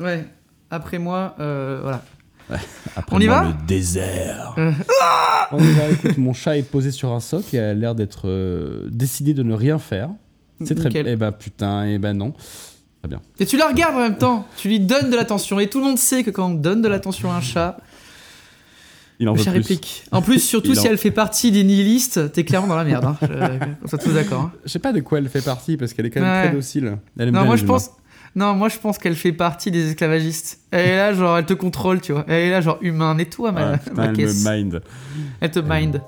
Ouais. Après moi, euh, voilà. Après On y moi, va Le désert. Euh, On y va, écoute, mon chat est posé sur un socle et a l'air d'être euh, décidé de ne rien faire. C'est très bien. Eh ben putain, eh ben non. Très bien. Et tu la regardes en même temps. Tu lui donnes de l'attention. Et tout le monde sait que quand on donne de l'attention à un chat, Il en le veut chat plus. réplique. En plus, surtout Il si en- elle fait partie des nihilistes, t'es clairement dans la merde. Hein. Je- On soit tous d'accord. hein. Je sais pas de quoi elle fait partie parce qu'elle est quand même Ouais. très docile. Elle aime Non, bien moi je pense. Non, moi je pense qu'elle fait partie des esclavagistes. Elle est là, genre, elle te contrôle, tu vois. Elle est là, genre, humain, nettoie ma, Ah, ma elle caisse. me mind. Elle te mind.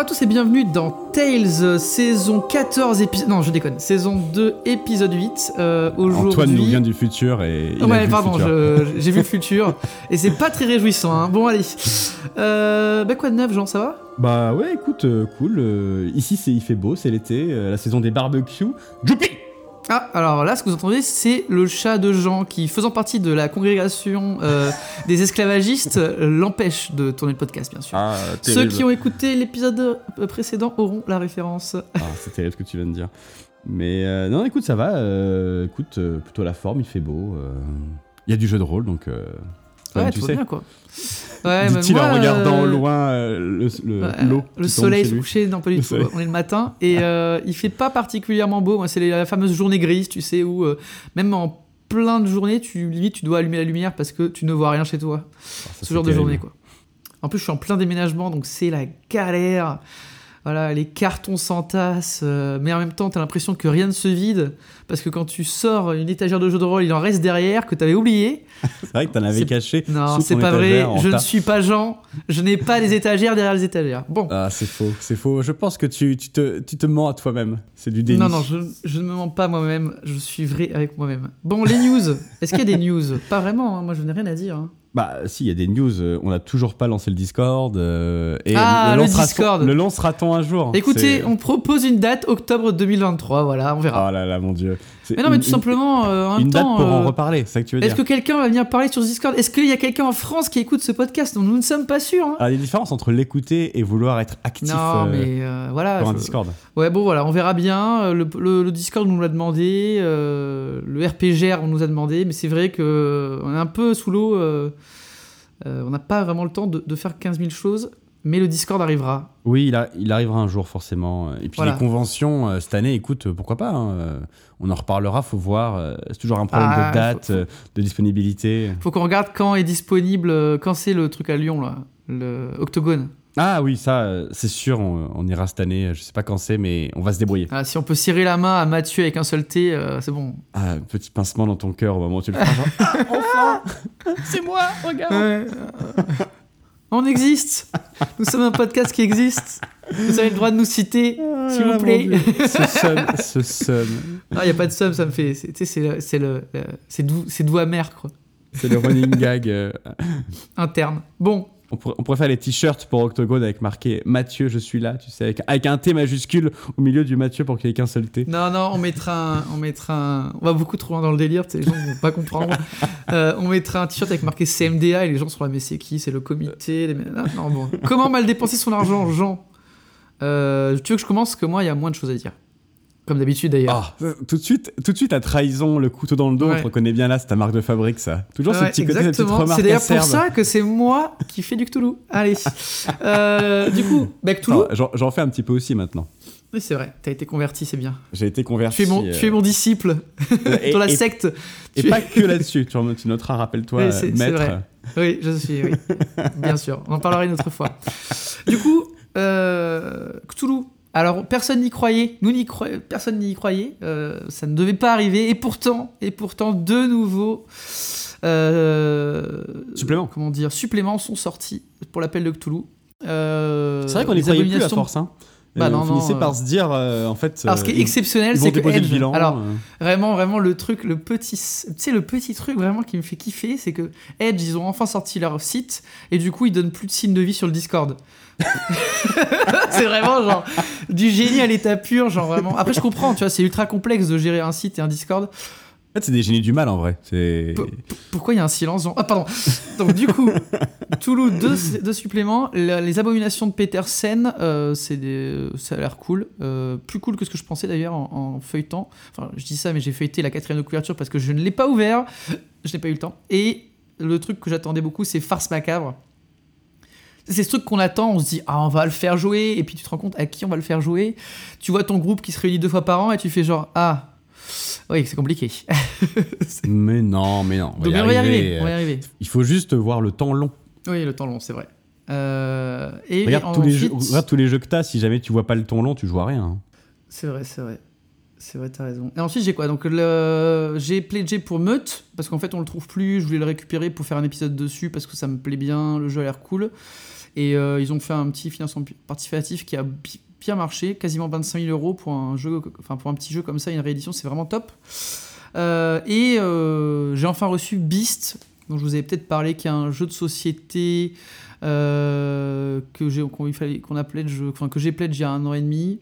Bonjour à tous et bienvenue dans Tales, euh, saison 14, épisode... Non, je déconne. Saison 2, épisode 8. Euh, aujourd'hui... Antoine nous vient du futur et il a Ouais, vu pardon, j'ai vu le futur. et c'est pas très réjouissant. Hein. Bon, allez. Euh, bah, quoi de neuf, Jean, ça va? Bah ouais, écoute, euh, cool. euh, ici, c'est il fait beau, c'est l'été, la saison des barbecues. Youpi Ah, alors là, ce que vous entendez, c'est le chat de Jean qui, faisant partie de la congrégation euh, des esclavagistes, l'empêche de tourner le podcast, bien sûr. Ah, Ceux qui ont écouté l'épisode euh, précédent auront la référence. Ah, c'est terrible ce que tu viens de dire. Mais euh, non, écoute, ça va. euh, écoute, plutôt la forme, il fait beau. Il y a du jeu de rôle, donc. Ouais, tu sais. bien, quoi. Ouais, Dit-il en regardant euh, au loin euh, le- le- Ouais, l'eau. le soleil se coucher, non pas du Le tout. On est le matin et euh, il fait pas particulièrement beau. C'est la fameuse journée grise, tu sais, où euh, même en plein de journée, tu limite tu dois allumer la lumière parce que tu ne vois rien chez toi. Ah, ça, Ce genre de journée, quoi. En plus, je suis en plein déménagement, donc c'est la galère. Voilà, les cartons s'entassent, euh, mais en même temps, t'as l'impression que rien ne se vide, parce que quand tu sors une étagère de jeu de rôle, il en reste derrière, que t'avais oublié. C'est vrai que t'en avais caché. Non, c'est pas vrai, je ne suis pas Jean, je n'ai pas les étagères derrière les étagères. Bon. Ah, c'est faux, c'est faux. Je pense que tu, tu, te, tu te mens à toi-même. C'est du déni. Non, non, je, je ne me mens pas moi-même, je suis vrai avec moi-même. Bon, les news. Est-ce qu'il y a des news? Pas vraiment, hein, moi je n'ai rien à dire. hein. Bah, si, il y a des news. euh, on n'a toujours pas lancé le Discord. euh, et Ah, le lancera-t-on- Discord. Le lancera-t-on un jour? Écoutez, C'est- on propose une date, octobre 2023, voilà, on verra. Oh là là, mon dieu. Mais non, mais une- tout simplement, euh, en Une, même date temps. pour en euh, reparler, c'est ça que tu veux Est-ce que quelqu'un va venir parler sur ce Discord? Est-ce qu'il y a quelqu'un en France qui écoute ce podcast? Nous ne sommes pas sûrs hein Alors, il y a une différence entre l'écouter et vouloir être actif Non, euh, mais euh, voilà. sur un je- Discord. Ouais, bon, voilà, on verra bien. Euh, Le, le- le Discord nous l'a demandé, euh, le RPGR on nous a demandé, mais c'est vrai que euh, on est un peu sous l'eau. euh, euh, on n'a pas vraiment le temps de, de faire 15 000 choses, mais le Discord arrivera. Oui, il, a- il arrivera un jour forcément. Et puis Voilà. les conventions euh, cette année, écoute, euh, pourquoi pas hein, euh, On en reparlera, faut voir. euh, C'est toujours un problème Ah, de date, faut- faut- euh, de disponibilité. Faut qu'on regarde quand est disponible, quand c'est le truc à Lyon, là, le Octogone. Ah oui, ça, c'est sûr, on, on ira cette année. Je sais pas quand c'est, mais on va se débrouiller. Ah, si on peut serrer la main à Mathieu avec un seul T, euh, c'est bon. Ah, petit pincement dans ton cœur au moment où tu le feras. Ah, enfin C'est moi, regarde Ouais. On existe. Nous sommes un podcast qui existe. Vous avez le droit de nous citer, s'il Ah, vous plaît. Ce seum, ce seum. Ah, y a pas de somme, ça me fait. c'est- Tu sais, c'est le, c'est le, le- c'est doux, c'est doux amer, quoi. C'est le running gag. euh. Interne. Bon, On, pourrait, on pourrait faire les t-shirts pour Octogone avec marqué Mathieu, je suis là, tu sais, avec, avec un T majuscule au milieu du Mathieu pour qu'il n'y ait qu'un seul T. non, non, on mettra un, on mettra un, on va beaucoup trop loin dans le délire, les gens vont pas comprendre. Euh, on mettra un t-shirt avec marqué CMDA et les gens seront là, mais c'est qui? C'est le comité les... non, non, bon. Comment mal dépenser son argent, Jean? Euh, Tu veux que je commence? Que moi, il y a moins de choses à dire. Comme d'habitude, d'ailleurs. Ah, tout de suite, tout de suite, la trahison, le couteau dans le dos, Ouais. on reconnaît bien là, c'est ta marque de fabrique, ça. Toujours ce petit côté, cette petite remarque C'est d'ailleurs pour ça que c'est moi qui fais du Cthulhu. Allez. Euh, du coup, bah, Cthulhu. J'en fais un petit peu aussi maintenant. Oui, c'est vrai. T'as été converti, c'est bien. J'ai été converti. Tu es mon, euh, tu es mon disciple et- dans la et- secte. Et Tu- pas que là-dessus, tu, tu noteras, rappelle-toi, Oui, maître. vrai. Oui, je suis, oui. Bien sûr. On en parlera une autre fois. Du coup, euh, Cthulhu. Alors, personne n'y croyait. Nous n'y croyons. Personne n'y croyait. Euh, ça ne devait pas arriver. Et pourtant, et pourtant, de nouveaux euh, Suppléments. Comment dire Suppléments sont sortis pour l'appel de Cthulhu. Euh, C'est vrai qu'on y les croyait plus à force. Hein. Bah non, on finissait non, par euh. se dire, euh, en fait. Alors, ce qui euh, est exceptionnel, ils c'est que déposer le Edge, bilan. alors euh. vraiment, vraiment le truc, le petit, tu sais, le petit truc vraiment qui me fait kiffer, c'est que Edge, ils ont enfin sorti leur site et du coup, ils donnent plus de signes de vie sur le Discord. c'est vraiment genre du génie à l'état pur, genre vraiment. Après, je comprends, tu vois, c'est ultra complexe de gérer un site et un Discord. En fait, c'est des génies du mal en vrai. C'est. P- Pourquoi il y a un silence genre... Ah, pardon. Donc, du coup, Toulouse, deux, deux suppléments. La- les abominations de Petersen, euh, c'est des... ça a l'air cool. Euh, plus cool que ce que je pensais d'ailleurs en, en feuilletant. Enfin, je dis ça, mais j'ai feuilleté la quatrième de couverture parce que je ne l'ai pas ouvert. Je n'ai pas eu le temps. Et le truc que j'attendais beaucoup, c'est Farce Macabre. C'est ce truc qu'on attend, on se dit, ah, on va le faire jouer, et puis tu te rends compte à qui on va le faire jouer. Tu vois ton groupe qui se réunit deux fois par an, et tu fais genre, ah, oui, c'est compliqué. Mais non, mais non. On va y arriver. euh, On va y arriver. Il faut juste voir le temps long. Oui, le temps long, c'est vrai. Euh, et Regarde, tous les jeux, ensuite- regarde tous les jeux que t'as. Si jamais tu vois pas le temps long, tu joues à rien. hein. C'est vrai, c'est vrai. C'est vrai, t'as raison. Et ensuite, j'ai quoi? Donc, le... j'ai pledgé pour Meute, parce qu'en fait, on le trouve plus. Je voulais le récupérer pour faire un épisode dessus, parce que ça me plaît bien. Le jeu a l'air cool. Et euh, ils ont fait un petit financement participatif qui a bi- bien marché, quasiment 25 000 euros pour un, jeu, enfin, pour un petit jeu comme ça, une réédition, c'est vraiment top. Euh, et euh, j'ai enfin reçu Beast, dont je vous avais peut-être parlé, qui est un jeu de société euh, que enfin j'ai pledge il y a un an et demi,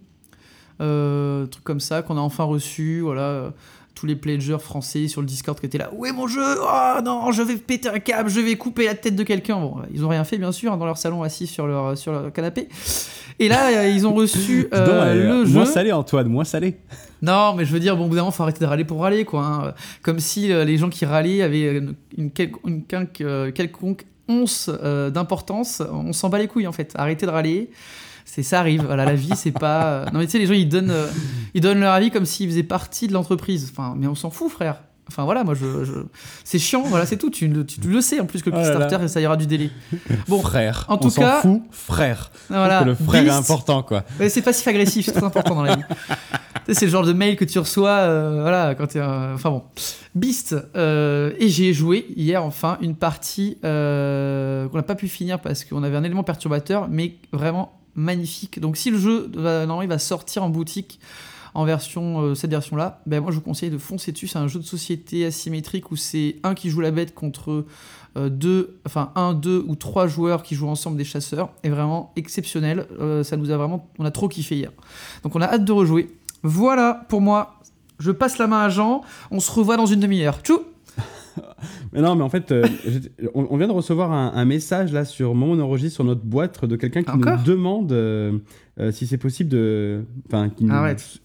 truc comme ça qu'on a enfin reçu, voilà. Euh, tous les pledgers français sur le Discord qui étaient là, est mon jeu Oh non, je vais péter un câble, je vais couper la tête de quelqu'un. Bon, ils ont rien fait bien sûr, hein, dans leur salon assis sur leur, sur leur canapé. Et là, euh, ils ont reçu euh, euh, le jeu. Moins salé, Antoine, moins salé. Non, mais je veux dire, bon, au bout d'un moment, faut arrêter de râler pour râler, quoi. hein. Comme si euh, les gens qui râlaient avaient une, une euh, quelconque once euh, d'importance. On s'en bat les couilles, en fait. Arrêtez de râler. C'est ça arrive. Voilà, la vie, c'est pas. euh, Non, mais tu sais, les gens, ils donnent, euh, ils donnent leur avis comme s'ils faisaient partie de l'entreprise. Enfin, mais on s'en fout, frère. Enfin voilà, moi je, je- c'est chiant, voilà c'est tout. Tu, le- tu le sais en plus que Oh. Kickstarter et ça ira du délai. Bon, frère. en on tout s'en cas- fout, frère. voilà. Le frère est important, quoi. C'est passif agressif, c'est très important dans la vie. C'est le genre de mail que tu reçois, euh, voilà, quand t'es. un- Enfin bon. Beast. euh, et j'ai joué hier, enfin, une partie euh, qu'on n'a pas pu finir parce qu'on avait un élément perturbateur, mais vraiment magnifique. Donc, si le jeu, il va sortir en boutique en version, euh, cette version-là, ben moi je vous conseille de foncer dessus. C'est un jeu de société asymétrique où c'est un qui joue la bête contre euh, deux, enfin un, deux ou trois joueurs qui jouent ensemble des chasseurs. Et vraiment exceptionnel. Euh, ça nous a vraiment, on a trop kiffé hier. Donc on a hâte de rejouer. Voilà pour moi. Je passe la main à Jean. On se revoit dans une demi-heure. Tchou Mais non, mais en fait, euh, on, on vient de recevoir un, un message là sur moment on enregistre sur notre boîte de quelqu'un qui Encore nous demande euh, euh, si c'est possible de. Enfin, qui nous- Arrête. Si,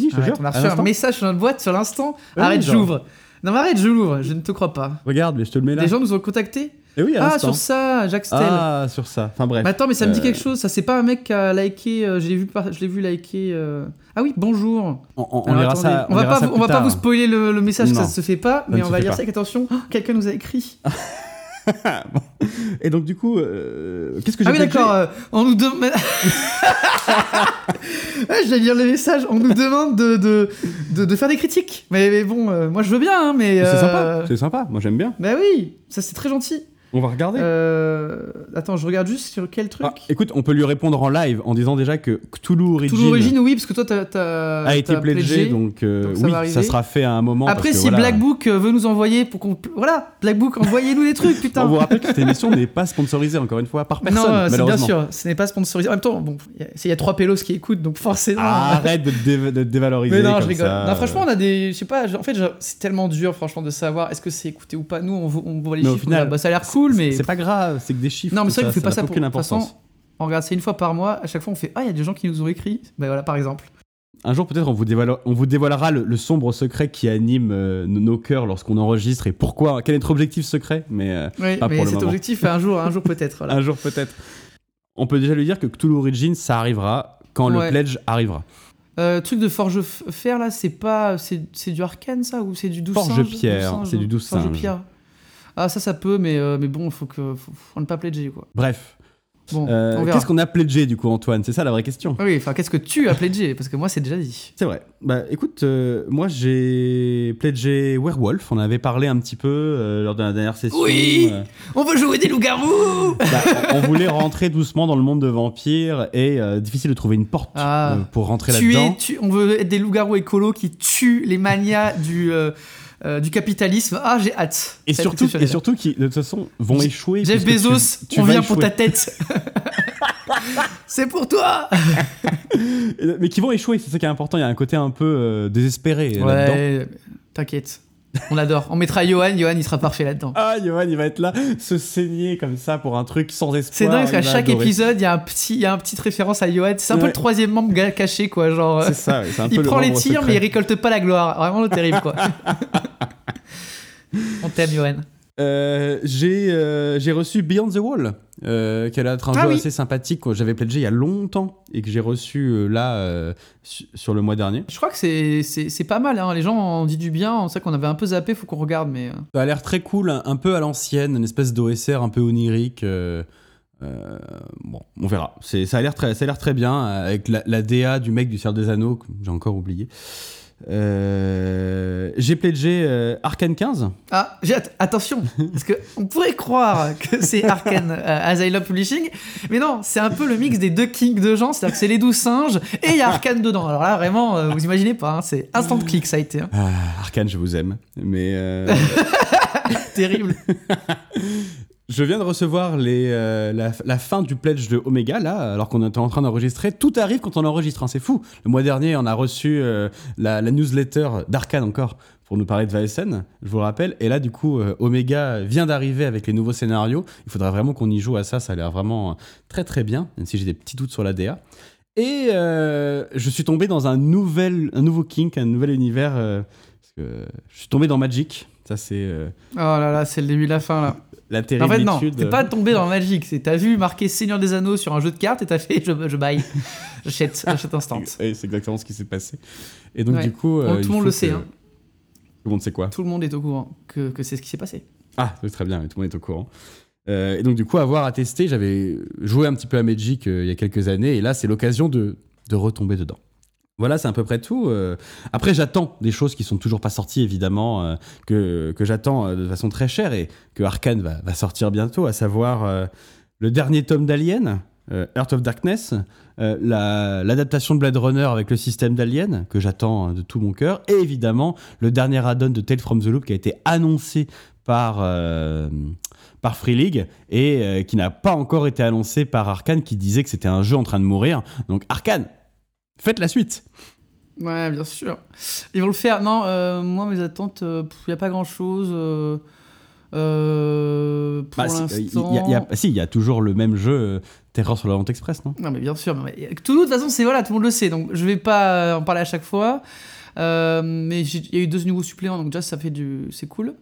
si, je te Arrête, jure. on a à reçu un message sur notre boîte sur l'instant. Arrête, j'ouvre. Non mais arrête, je l'ouvre. Je ne te crois pas. Regarde, mais je te le mets là. Les gens nous ont contactés. Oui, à Ah, sur ça, Jacques Stel. Ah, sur ça. Enfin bref. Mais attends, mais ça me dit Euh, quelque chose. Ça, c'est pas un mec qui a liké. euh, je l'ai vu, je l'ai vu liker. euh, Ah oui, bonjour. On, on- on Alors, lira attendez, ça. on va pas, ça vous- on va pas vous spoiler le, le message, Non. ça se fait pas. mais on va lire pas. ça avec attention. Oh, Quelqu'un nous a écrit. Et donc du coup, euh, qu'est-ce que j'ai Ah oui, d'accord. euh, on nous demande. ouais, je vais lire le message. On nous demande de, de, de, de faire des critiques. Mais, mais bon, euh, moi je veux bien, hein, mais. C'est sympa. C'est sympa. Moi j'aime bien. Bah oui, ça c'est très gentil. On va regarder. Euh, Attends, je regarde juste sur quel truc. Ah, écoute, on peut lui répondre en live en disant déjà que Cthulhu Origin, Tout l'origine, oui, parce que toi t'as. a été pledgé, donc, euh, donc ça oui, ça sera fait à un moment. Après, parce que si voilà. Black Book euh, veut nous envoyer pour qu'on. Voilà, Black Book, envoyez-nous des trucs, putain. On vous rappelle que cette émission n'est pas sponsorisée encore une fois par personne, non, c'est bien malheureusement. sûr, ce n'est pas sponsorisé. En même temps, bon, il y a- trois pélos qui écoutent, donc forcément. Arrête de dé- dévaloriser. Mais non, comme je rigole. ça. Non, franchement, on a des. Je sais pas, en fait, c'est tellement dur, franchement, de savoir est-ce que c'est écouté ou pas. Nous, on, vo- on voit les Mais chiffres, final, bah, ça a l'air cool, mais. C'est pas grave, c'est que des chiffres. Non, mais c'est vrai qu'on fait pas ça pour. aucune De façon, importance. on regarde, c'est une fois par mois. À chaque fois, on fait Ah, il y a des gens qui nous ont écrit. Bah voilà, par exemple. Un jour, peut-être, on, vous dévoile- on vous dévoilera le, le sombre secret qui anime euh, nos- cœurs lorsqu'on enregistre et pourquoi, quel est notre objectif secret. Mais euh, Oui, Pas mais pour le cet moment. objectif, un jour, un jour peut-être. Voilà. un jour, peut-être. On peut déjà lui dire que Cthulhu Origin, ça arrivera quand Ouais. le pledge arrivera. Euh, truc de Forge Fer, là, c'est pas. C'est du arcane, ça Ou c'est du douce Forge Pierre, c'est du singe, douce Forge. Pierre. Ah, ça, ça peut, mais, euh, mais bon, faut que. Faut, faut ne pas pledger, quoi. Bref. Bon, Euh. Qu'est-ce qu'on a pledgé du coup, Antoine? C'est ça la vraie question. Oui, enfin, qu'est-ce que tu as pledgé? Parce que moi, c'est déjà dit. C'est vrai. Bah écoute, euh, moi j'ai pledgé Werewolf. On avait parlé un petit peu euh, lors de la dernière session. Oui On veut jouer des loups-garous bah, on voulait rentrer doucement dans le monde de vampires et difficile de trouver une porte Ah. pour rentrer là-dedans. tu- on veut être des loups-garous écolos qui tuent les manias du, euh, du capitalisme. Ah, j'ai hâte. Et surtout, et exceptionnel. surtout qui de toute façon vont échouer. Jeff puisque tu- Bezos, tu on vient pour ta tête. c'est pour toi. Mais qui vont échouer, c'est ça qui est important. Il y a un côté un peu euh, désespéré là-dedans. Ouais, t'inquiète. On adore. On mettra Johan, Johan il sera parfait là-dedans. Ah, Johan, il va être là, se saigner comme ça pour un truc sans espoir. C'est dingue parce qu'à chaque épisode, il y a un petit, il y a un petite référence à Johan. C'est un peu le troisième membre caché, quoi. Genre, C'est ça, ouais, c'est un peu il le prend les tirs, secret. mais il récolte pas la gloire. Vraiment terrible, quoi. On t'aime, Johan. Euh, j'ai euh, j'ai reçu Beyond the Wall, euh, qui a d'être un Ah jeu oui. assez sympathique que j'avais pledgé il y a longtemps et que j'ai reçu là su- sur le mois dernier. Je crois que c'est- pas mal. Hein. Les gens ont dit du bien. On sait qu'on avait un peu zappé. Faut qu'on regarde, mais. Ça a l'air très cool, un, un peu à l'ancienne, une espèce d'OSR un peu onirique. euh, bon, on verra. C'est- Ça a l'air très, ça a l'air très bien avec la, la DA du mec du Seigneur des Anneaux que j'ai encore oublié. Euh, j'ai pledgé euh, Arkane 15. Ah, j'ai att- attention, parce que on pourrait croire que c'est Arkane euh, Asylum Publishing, mais non, c'est un peu le mix des deux kings de gens, c'est-à-dire que c'est les douze singes et il y a Arkane dedans. Alors là, vraiment, euh, vous imaginez pas, hein, c'est instant clic, ça a été hein. Ah, Arkane, je vous aime. Mais terrible. je viens de recevoir euh, la, fin du pledge de Omega, là, alors qu'on était en train d'enregistrer. Tout arrive quand on enregistre, hein, c'est fou. Le mois dernier, on a reçu euh, la, newsletter d'Arkane encore pour nous parler de Vaesen, je vous le rappelle. Et là, du coup, euh, Omega vient d'arriver avec les nouveaux scénarios. Il faudrait vraiment qu'on y joue à ça, ça a l'air vraiment très très bien, même si j'ai des petits doutes sur la DA. Et je suis tombé dans un, nouvel, un nouveau kink, un nouvel univers. je suis tombé dans Magic. Ça, c'est Oh là là, c'est le début de la fin là. La En fait, non, t'es pas tombé dans le magique, t'as vu marqué Seigneur des Anneaux sur un jeu de cartes et t'as fait je, je baille. J'achète, j'achète instant. Et c'est exactement ce qui s'est passé. Et donc, Ouais. du coup. Euh, tout le monde le que- sait, hein. Tout le monde sait quoi Tout le monde est au courant que, que c'est ce qui s'est passé. Ah, très bien, tout le monde est au courant. Euh, et donc, du coup, avoir à tester, j'avais joué un petit peu à Magic euh, il y a quelques années, et là, c'est l'occasion de, de retomber dedans. Voilà, c'est à peu près tout. Euh, après, j'attends des choses qui sont toujours pas sorties, évidemment, euh, que, que j'attends euh, de façon très chère et que Arkane va, sortir bientôt, à savoir le dernier tome d'Alien, Earth of Darkness, la- l'adaptation de Blade Runner avec le système d'Alien, que j'attends euh, de tout mon cœur, et évidemment le dernier add-on de Tales from the Loop qui a été annoncé par, Free League et qui n'a pas encore été annoncé par Arkane qui disait que c'était un jeu en train de mourir. Donc Arkane, faites la suite. Ouais, bien sûr. Ils vont le faire. Non, euh, moi, mes attentes, il n'y a pas grand-chose. euh, euh, pour Bah, si, euh, l'instant. il y a- il y a- si, il y a toujours le même jeu euh, Terror sur l'Orient Express, non? Non, mais bien sûr. Mais, de toute façon, c'est voilà, tout le monde le sait. Donc, je vais pas en parler à chaque fois. Euh, mais il y a eu deux nouveaux suppléments, donc déjà, ça fait du. C'est cool.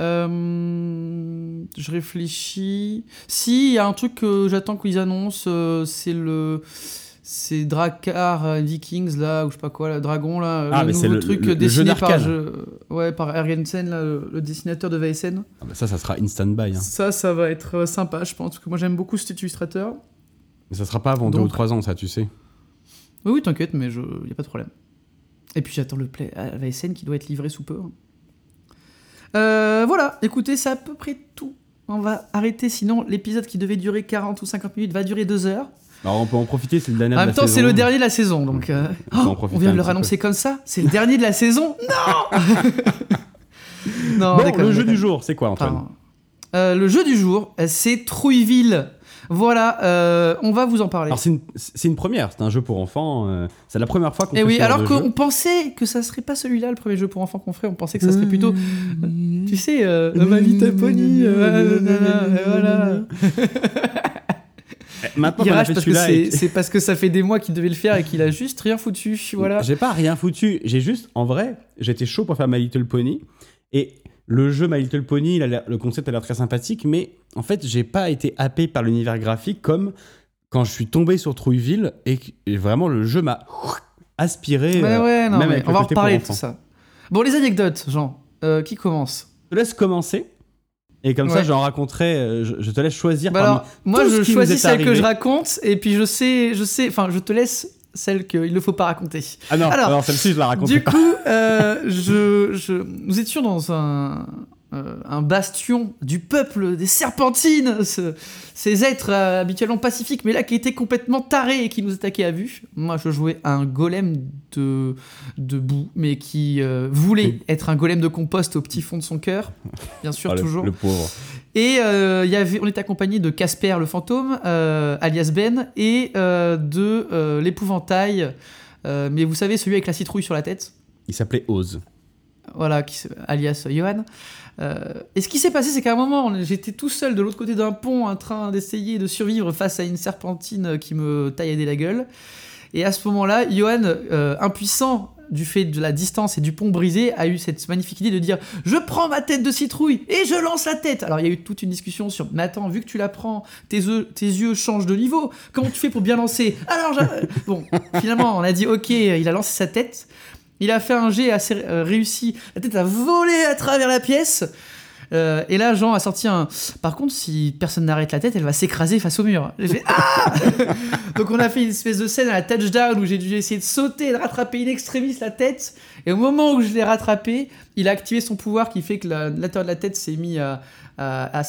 Euh, je réfléchis. Si, il y a un truc que j'attends qu'ils annoncent, euh, c'est le. C'est Drakkar euh, Vikings, là, ou je sais pas quoi, le dragon, là. Ah, le mais c'est nouveau le- truc le- dessiné par, je- ouais, par Ergensen, là, le, dessinateur de VSN. Ah bah Ça, ça sera instant buy. hein. Ça, ça va être euh, sympa, je pense, parce que moi j'aime beaucoup cet illustrateur. Mais ça sera pas avant deux Donc- ou trois ans, ça, tu sais. Oui, oui, t'inquiète, mais il n'y a pas de problème. Et puis j'attends le play à VSN qui doit être livré sous peu. Euh, voilà, écoutez, c'est à peu près tout. On va arrêter, sinon l'épisode qui devait durer 40 ou 50 minutes va durer 2 heures. Alors, on peut en profiter, c'est le dernier En de même la temps, c'est saison. le dernier de la saison, donc... euh, On peut en oh, on vient de le petit peu. annoncer comme ça C'est le dernier de la saison Non Non, Bon, déconne, le jeu du jour, c'est quoi, Antoine. Euh, le jeu du jour, euh, c'est Trouilleville. Voilà, euh, on va vous en parler. Alors, c'est une, première, c'est un jeu pour enfants. euh, c'est la première fois qu'on Et Eh oui, alors de qu'on pensait que ça serait pas celui-là, le premier jeu pour enfants qu'on ferait, on pensait que ça serait plutôt, tu sais, euh, Ma Pony, euh, voilà. Eh, Maintenant Il rage parce que c'est et- parce que ça fait des mois qu'il devait le faire et qu'il a juste rien foutu, voilà. J'ai pas rien foutu. J'ai juste, en vrai, j'étais chaud pour faire My Little Pony. Et le jeu My Little Pony, le concept a l'air très sympathique, mais en fait, j'ai pas été happé par l'univers graphique comme quand je suis tombé sur Trouilleville et, vraiment le jeu m'a aspiré. Ouais, euh, ouais, non, même avec on le va reparler de tout ça. Bon, les anecdotes, Jean, euh, qui commence? Je te laisse commencer. Et comme ça, j'en raconterai. euh, Je, je te laisse choisir. Bah parmi alors, moi, tout ce je nous choisis est celle que je raconte, et puis je sais, je sais, enfin, je te laisse celle qu'il ne faut pas raconter. Ah non, Alors, alors, celle-ci, je la raconte Du pas. coup, euh, je, je, nous étions dans un, euh, un bastion du peuple des serpentines, ce- ces êtres euh, habituellement pacifiques, mais là qui étaient complètement tarés et qui nous attaquaient à vue. Moi, je jouais un golem de, de boue, mais qui euh, voulait être un golem de compost au petit fond de son cœur, bien sûr, Ah, toujours. le pauvre. Et il y avait, on était accompagné de Casper le fantôme, alias Ben, et de l'épouvantail, mais vous savez, celui avec la citrouille sur la tête Il s'appelait Oz. voilà, qui alias Johan. Euh, et ce qui s'est passé, c'est qu'à un moment, j'étais tout seul de l'autre côté d'un pont en train d'essayer de survivre face à une serpentine qui me tailladait la gueule. Et à ce moment-là, Johan, euh, impuissant du fait de la distance et du pont brisé, a eu cette magnifique idée de dire Je prends ma tête de citrouille et je lance la tête. Alors il y a eu toute une discussion sur Mais attends, vu que tu la prends, tes, œufs- tes yeux changent de niveau. Comment tu fais pour bien lancer? Alors, j'a- bon, finalement, on a dit Ok, il a lancé sa tête. Il a fait un jet assez euh, réussi. La tête a volé à travers la pièce. Euh, et là, Jean a sorti un. Par contre, si personne n'arrête la tête, elle va s'écraser face au mur. J'ai fait Ah Donc, on a fait une espèce de scène à la touchdown où j'ai dû essayer de sauter et de rattraper in extremis la tête. Et au moment où je l'ai rattrapé, il a activé son pouvoir qui fait que de la tête s'est mis à,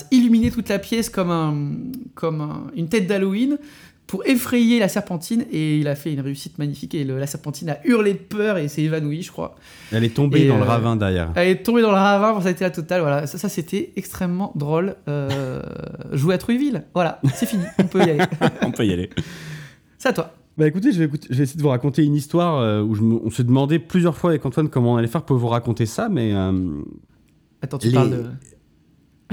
illuminer toute la pièce comme, un, comme un- une tête d'Halloween pour effrayer la serpentine. Et il a fait une réussite magnifique. Et le- la serpentine a hurlé de peur et s'est évanouie, je crois. Elle est tombée Et, dans le euh, ravin derrière. Elle est tombée dans le ravin, ça a été la totale. Voilà, ça, ça, c'était extrêmement drôle. Euh, jouer à Trouilleville, voilà, c'est fini, on peut y aller. On peut y aller. C'est à toi. Bah écoutez, je vais, écouter- je vais essayer de vous raconter une histoire euh, où je me- on s'est demandé plusieurs fois avec Antoine comment on allait faire pour vous raconter ça, mais euh, Attends, tu Les- parles de.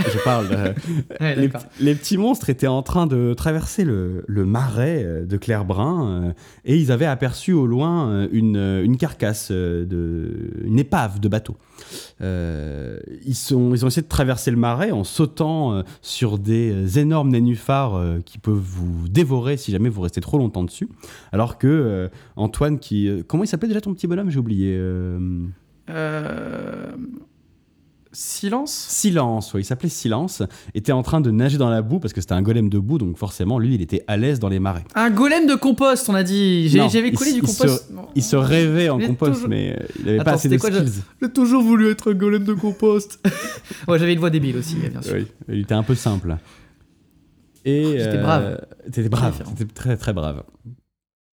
Je parle. de- Ouais, les, petits monstres étaient en train de traverser le, le marais euh, de Clairbrun euh, et ils avaient aperçu au loin euh, une, euh, une carcasse, euh, de, une épave de bateau. Euh, ils, sont, ils ont essayé de traverser le marais en sautant euh, sur des euh, énormes nénuphars euh, qui peuvent vous dévorer si jamais vous restez trop longtemps dessus. Alors que euh, Antoine, qui. euh, comment il s'appelait déjà ton petit bonhomme? J'ai oublié. euh, Euh, Silence Silence, ouais, il s'appelait Silence, était en train de nager dans la boue parce que c'était un golem de boue, donc forcément lui il était à l'aise dans les marais. Un golem de compost, on a dit. J'avais collé du compost. se-. Il se rêvait en compost, toujours- mais euh, il n'avait pas assez de quoi, skills. J'ai toujours voulu être un golem de compost. ouais, j'avais une voix débile aussi, bien sûr. Oui, il était un peu simple. Et J'étais euh, brave. T'étais brave, t'étais très très brave.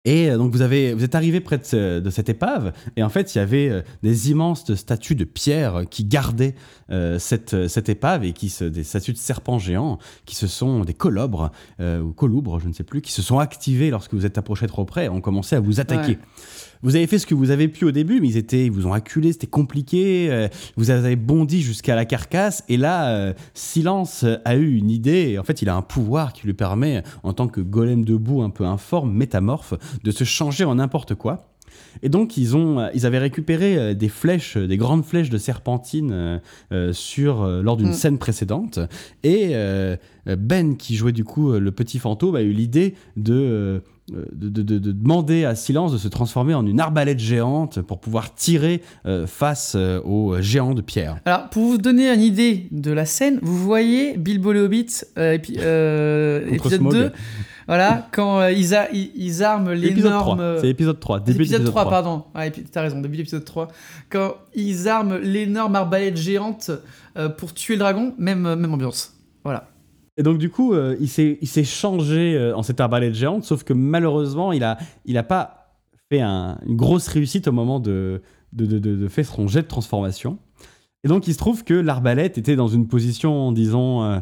Et euh, donc vous, avez, vous êtes arrivé près de, ce- de cette épave, et en fait il y avait euh, des immenses statues de pierre qui gardaient euh, cette, cette épave, et qui se, des statues de serpents géants, qui se sont des colobres, ou coloubres, je ne sais plus, qui se sont activés lorsque vous êtes approché trop près, ont commencé à vous attaquer. Vous avez fait ce que vous avez pu au début, mais ils, étaient, ils vous ont acculé, c'était compliqué. euh, vous avez bondi jusqu'à la carcasse. Et là, euh, Silence a eu une idée. Et en fait, il a un pouvoir qui lui permet, en tant que golem debout un peu informe, métamorphe, de se changer en n'importe quoi. Et donc, ils, ont, euh, ils avaient récupéré des flèches, des grandes flèches de serpentine euh, sur, euh, lors d'une Mm. scène précédente. Et euh, Ben, qui jouait du coup le petit fantôme, a eu l'idée de, de, de- de- de demander à Silence de se transformer en une arbalète géante pour pouvoir tirer euh, face euh, aux géants de pierre. Alors, pour vous donner une idée de la scène, vous voyez Bilbo le Hobbit, euh, épi- euh, épisode Smaug. 2, voilà, quand euh, ils, a- ils- ils arment l'énorme... 3. C'est épisode 3. Début épisode d'épisode 3, 3. pardon. Ah, épi- t'as raison, début de l'épisode 3. Quand ils arment l'énorme arbalète géante euh, pour tuer le dragon, même, euh, même ambiance. Voilà. Et donc du coup, euh, il s'est changé euh, en cette arbalète géante, sauf que malheureusement, il a, il a pas fait un- une grosse réussite au moment de faire son jet de transformation. Et donc il se trouve que l'arbalète était dans une position, disons, euh,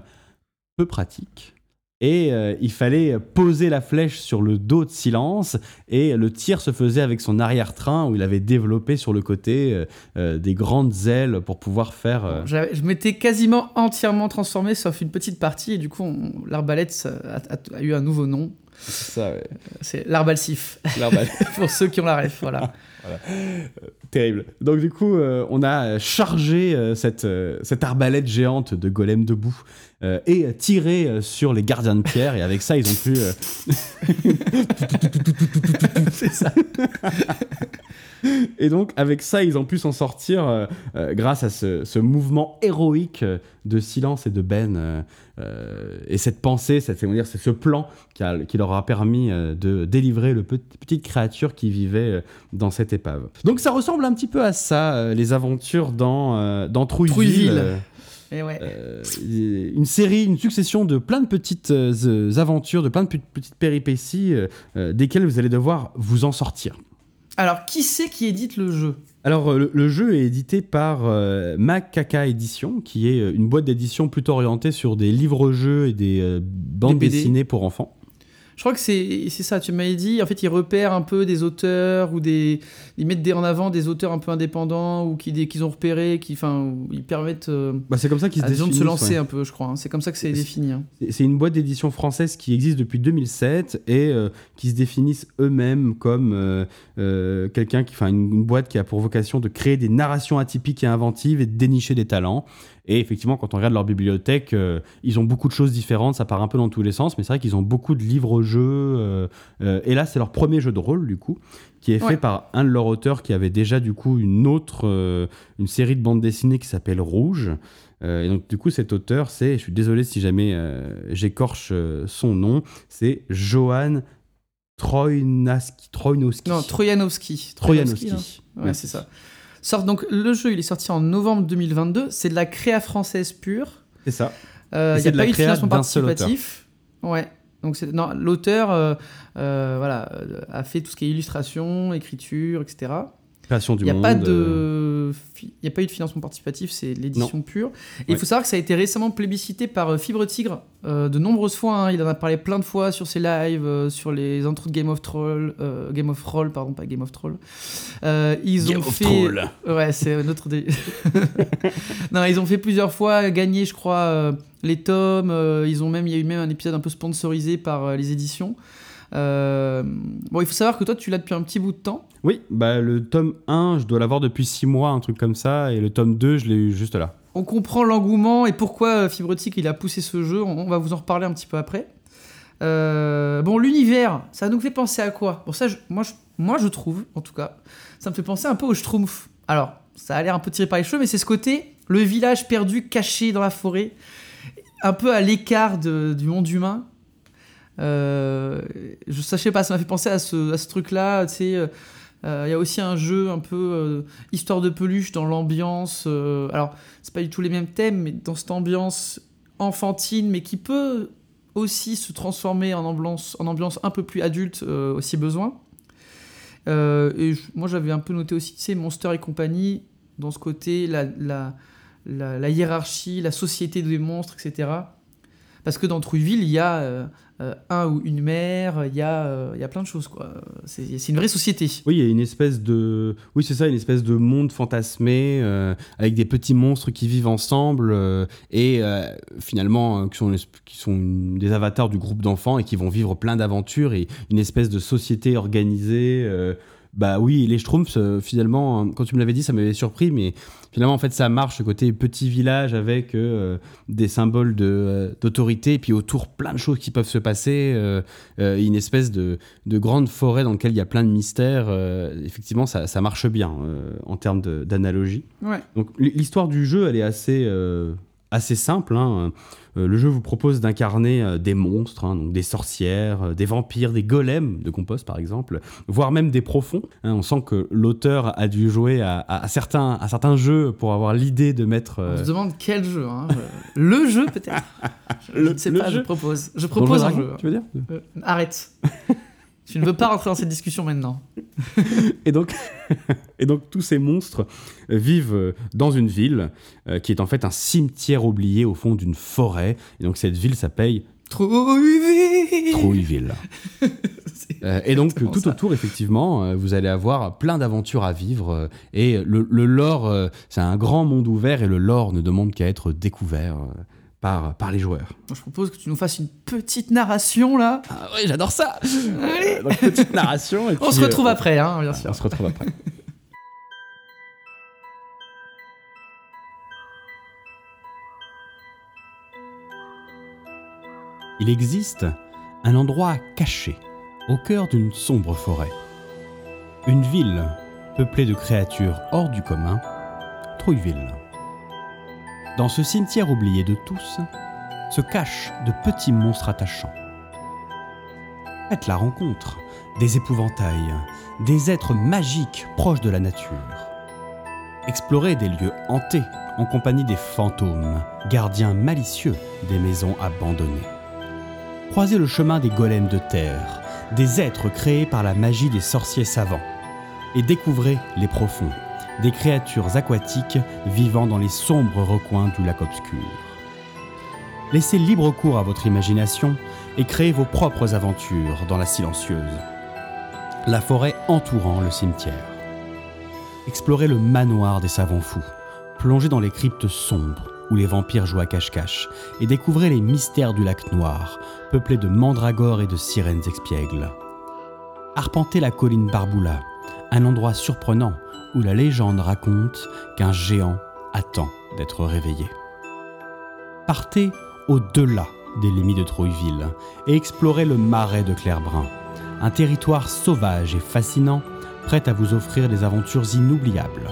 peu pratique. Et euh, il fallait poser la flèche sur le dos de Silence, et le tir se faisait avec son arrière-train, où il avait développé sur le côté euh, euh, des grandes ailes pour pouvoir faire... Je m'étais quasiment entièrement transformé, sauf une petite partie, et du coup, l'arbalète a eu un nouveau nom. Ça, ouais. C'est L'arbalète. pour ceux qui ont la ref, voilà. Terrible. Donc du coup, euh, on a chargé euh, cette, euh, cette arbalète géante de golem debout euh, et tiré euh, sur les gardiens de pierre. Et avec ça, ils ont pu... euh, C'est ça. Et donc, avec ça, ils ont pu s'en sortir euh, euh, grâce à ce, ce mouvement héroïque euh, de silence et de Ben. euh, et cette pensée, cette- c'est dire, c'est ce plan qui, a- qui leur a permis de délivrer le petit- petite créature qui vivait dans cette épave. Donc, ça ressemble un petit peu à ça, les aventures dans, dans Trouilleville. Trouilleville. Et ouais. euh, une série, une succession de plein de petites euh, aventures, de plein de pe- petites péripéties euh, desquelles vous allez devoir vous en sortir. Alors, qui c'est qui édite le jeu? Alors, euh, le, le jeu est édité par euh, Macaca Édition, qui est euh, une boîte d'édition plutôt orientée sur des livres-jeux et des euh, bandes Des dessinées pour enfants. Je crois que c'est c'est ça, tu m'avais dit. En fait, ils repèrent un peu des auteurs ou des. Ils mettent des, en avant des auteurs un peu indépendants ou qu'ils ont repérés, qui, enfin, ils permettent euh, Bah, c'est comme ça qu'ils se gens de se définissent, lancer ouais. un peu, je crois. hein. C'est comme ça que c'est défini. hein. C'est- une boîte d'édition française qui existe depuis 2007 et euh, qui se définissent eux-mêmes comme euh, euh, quelqu'un qui, enfin, une, une boîte qui a pour vocation de créer des narrations atypiques et inventives et de dénicher des talents. Et effectivement, quand on regarde leur bibliothèque, euh, ils ont beaucoup de choses différentes, ça part un peu dans tous les sens, mais c'est vrai qu'ils ont beaucoup de livres-jeux. euh, euh, et là, c'est leur premier jeu de rôle, du coup, qui est fait Ouais. par un de leurs auteurs qui avait déjà, du coup, une autre, une série de bandes dessinées qui s'appelle Rouge. Et donc, du coup, cet auteur, c'est, je suis désolé si jamais j'écorche son nom, c'est Johan. Trojnowski. Non, Trojanowski. Trojanowski. là. Ouais, c'est ça. Sort, donc, le jeu, il est sorti en novembre 2022. C'est de la créa française pure. C'est ça. Euh, Il c'est n'y a de pas la eu de financement participatif. Ouais. Donc non, l'auteur euh, euh, voilà euh, a fait tout ce qui est illustration, écriture, etc. Création du Il n'y a monde. pas euh, de fi- il y a pas eu de financement participatif, c'est l'édition pure. Et il faut savoir que ça a été récemment plébiscité par euh, Fibre Tigre euh, de nombreuses fois. hein. Il en a parlé plein de fois sur ses lives, euh, sur les intros de Game of Troll, euh, Game of Roll, pardon, pas Game of Troll. Euh, ils Game ont of fait Troll. Ouais, c'est notre dé... Non, ils ont fait plusieurs fois gagner, je crois, euh, les tomes. euh, ils ont même, il y a eu même un épisode un peu sponsorisé par euh, les éditions. Euh, Bon, il faut savoir que toi, tu l'as depuis un petit bout de temps. Oui, bah, le tome 1, je dois l'avoir depuis 6 mois, un truc comme ça. Et le tome 2, je l'ai eu juste là. On comprend l'engouement et pourquoi euh, Fibrotic il a poussé ce jeu. On, va vous en reparler un petit peu après. Euh, bon, l'univers, ça nous fait penser à quoi? Bon, ça, je- moi, je, moi, je trouve, en tout cas, ça me fait penser un peu au Schtroumpf. Alors, ça a l'air un peu tiré par les cheveux, mais c'est ce côté, le village perdu, caché dans la forêt, un peu à l'écart du monde humain. Euh, je, je sais pas, ça m'a fait penser à ce, truc-là, tu sais. euh, euh, Il y a aussi un jeu un peu histoire de peluche dans l'ambiance. euh, alors, c'est pas du tout les mêmes thèmes, mais dans cette ambiance enfantine, mais qui peut aussi se transformer en ambiance, en ambiance un peu plus adulte aussi besoin. Et moi j'avais un peu noté aussi, tu sais, Monster et compagnie, dans ce côté, la hiérarchie, la société des monstres, etc. Parce que dans Trouilleville, il y a euh, euh, un ou une mère, il y, a, euh, il y a plein de choses, quoi. C'est une vraie société. Oui, il y a une espèce de. Oui, c'est ça, une espèce de monde fantasmé avec des petits monstres qui vivent ensemble et finalement qui, sont, qui sont des avatars du groupe d'enfants et qui vont vivre plein d'aventures et une espèce de société organisée. bah oui, les Schtroumpfs, finalement, hein, quand tu me l'avais dit, ça m'avait surpris, mais finalement, en fait, ça marche, ce côté petit village avec euh, des symboles de, euh, d'autorité, et puis autour, plein de choses qui peuvent se passer, euh, une espèce de, de grande forêt dans laquelle il y a plein de mystères. effectivement, ça, ça marche bien en termes de- d'analogie. Ouais. Donc l'histoire du jeu, elle est assez, assez simple. hein. Euh, le jeu vous propose d'incarner euh, des monstres, hein, donc des sorcières, euh, des vampires, des golems de compost par exemple, voire même des profonds. hein. on sent que l'auteur a dû jouer à, à- à certains, à certains jeux pour avoir l'idée de mettre... On euh, se demande quel jeu. hein. Je- Le jeu, peut-être. Je ne sais pas, je propose. Je propose un jeu. tu veux dire? Euh, arrête. tu ne veux pas rentrer dans cette discussion maintenant. Et donc, et donc tous ces monstres vivent dans une ville euh, qui est en fait un cimetière oublié au fond d'une forêt. Et donc cette ville s'appelle Trouilleville Trouilleville. Euh, et donc tout ça. autour, effectivement, euh, vous allez avoir plein d'aventures à vivre. euh, et le, le lore, c'est un grand monde ouvert et le lore ne demande qu'à être découvert par, par les joueurs. Je propose que tu nous fasses une petite narration là. Ah oui, j'adore ça Allez. Euh, donc, Petite narration. et On puis, se retrouve euh, après, hein, bien sûr. On se retrouve après. Il existe un endroit caché au cœur d'une sombre forêt. Une ville peuplé de créatures hors du commun, Trouilleville. Dans ce cimetière oublié de tous, se cachent de petits monstres attachants. Faites la rencontre des épouvantails, des êtres magiques proches de la nature. Explorez des lieux hantés en compagnie des fantômes, gardiens malicieux des maisons abandonnées. Croisez le chemin des golems de terre, des êtres créés par la magie des sorciers savants, et découvrez les profonds, des créatures aquatiques vivant dans les sombres recoins du lac obscur. Laissez libre cours à votre imagination et créez vos propres aventures dans la silencieuse. La forêt entourant le cimetière. Explorez le manoir des savants fous, plongez dans les cryptes sombres où les vampires jouent à cache-cache et découvrez les mystères du lac noir, peuplé de mandragores et de sirènes expiègles. Arpentez la colline Barboula, un endroit surprenant où la légende raconte qu'un géant attend d'être réveillé. Partez au-delà des limites de Troyville et explorez le marais de Clairbrun, un territoire sauvage et fascinant prêt à vous offrir des aventures inoubliables.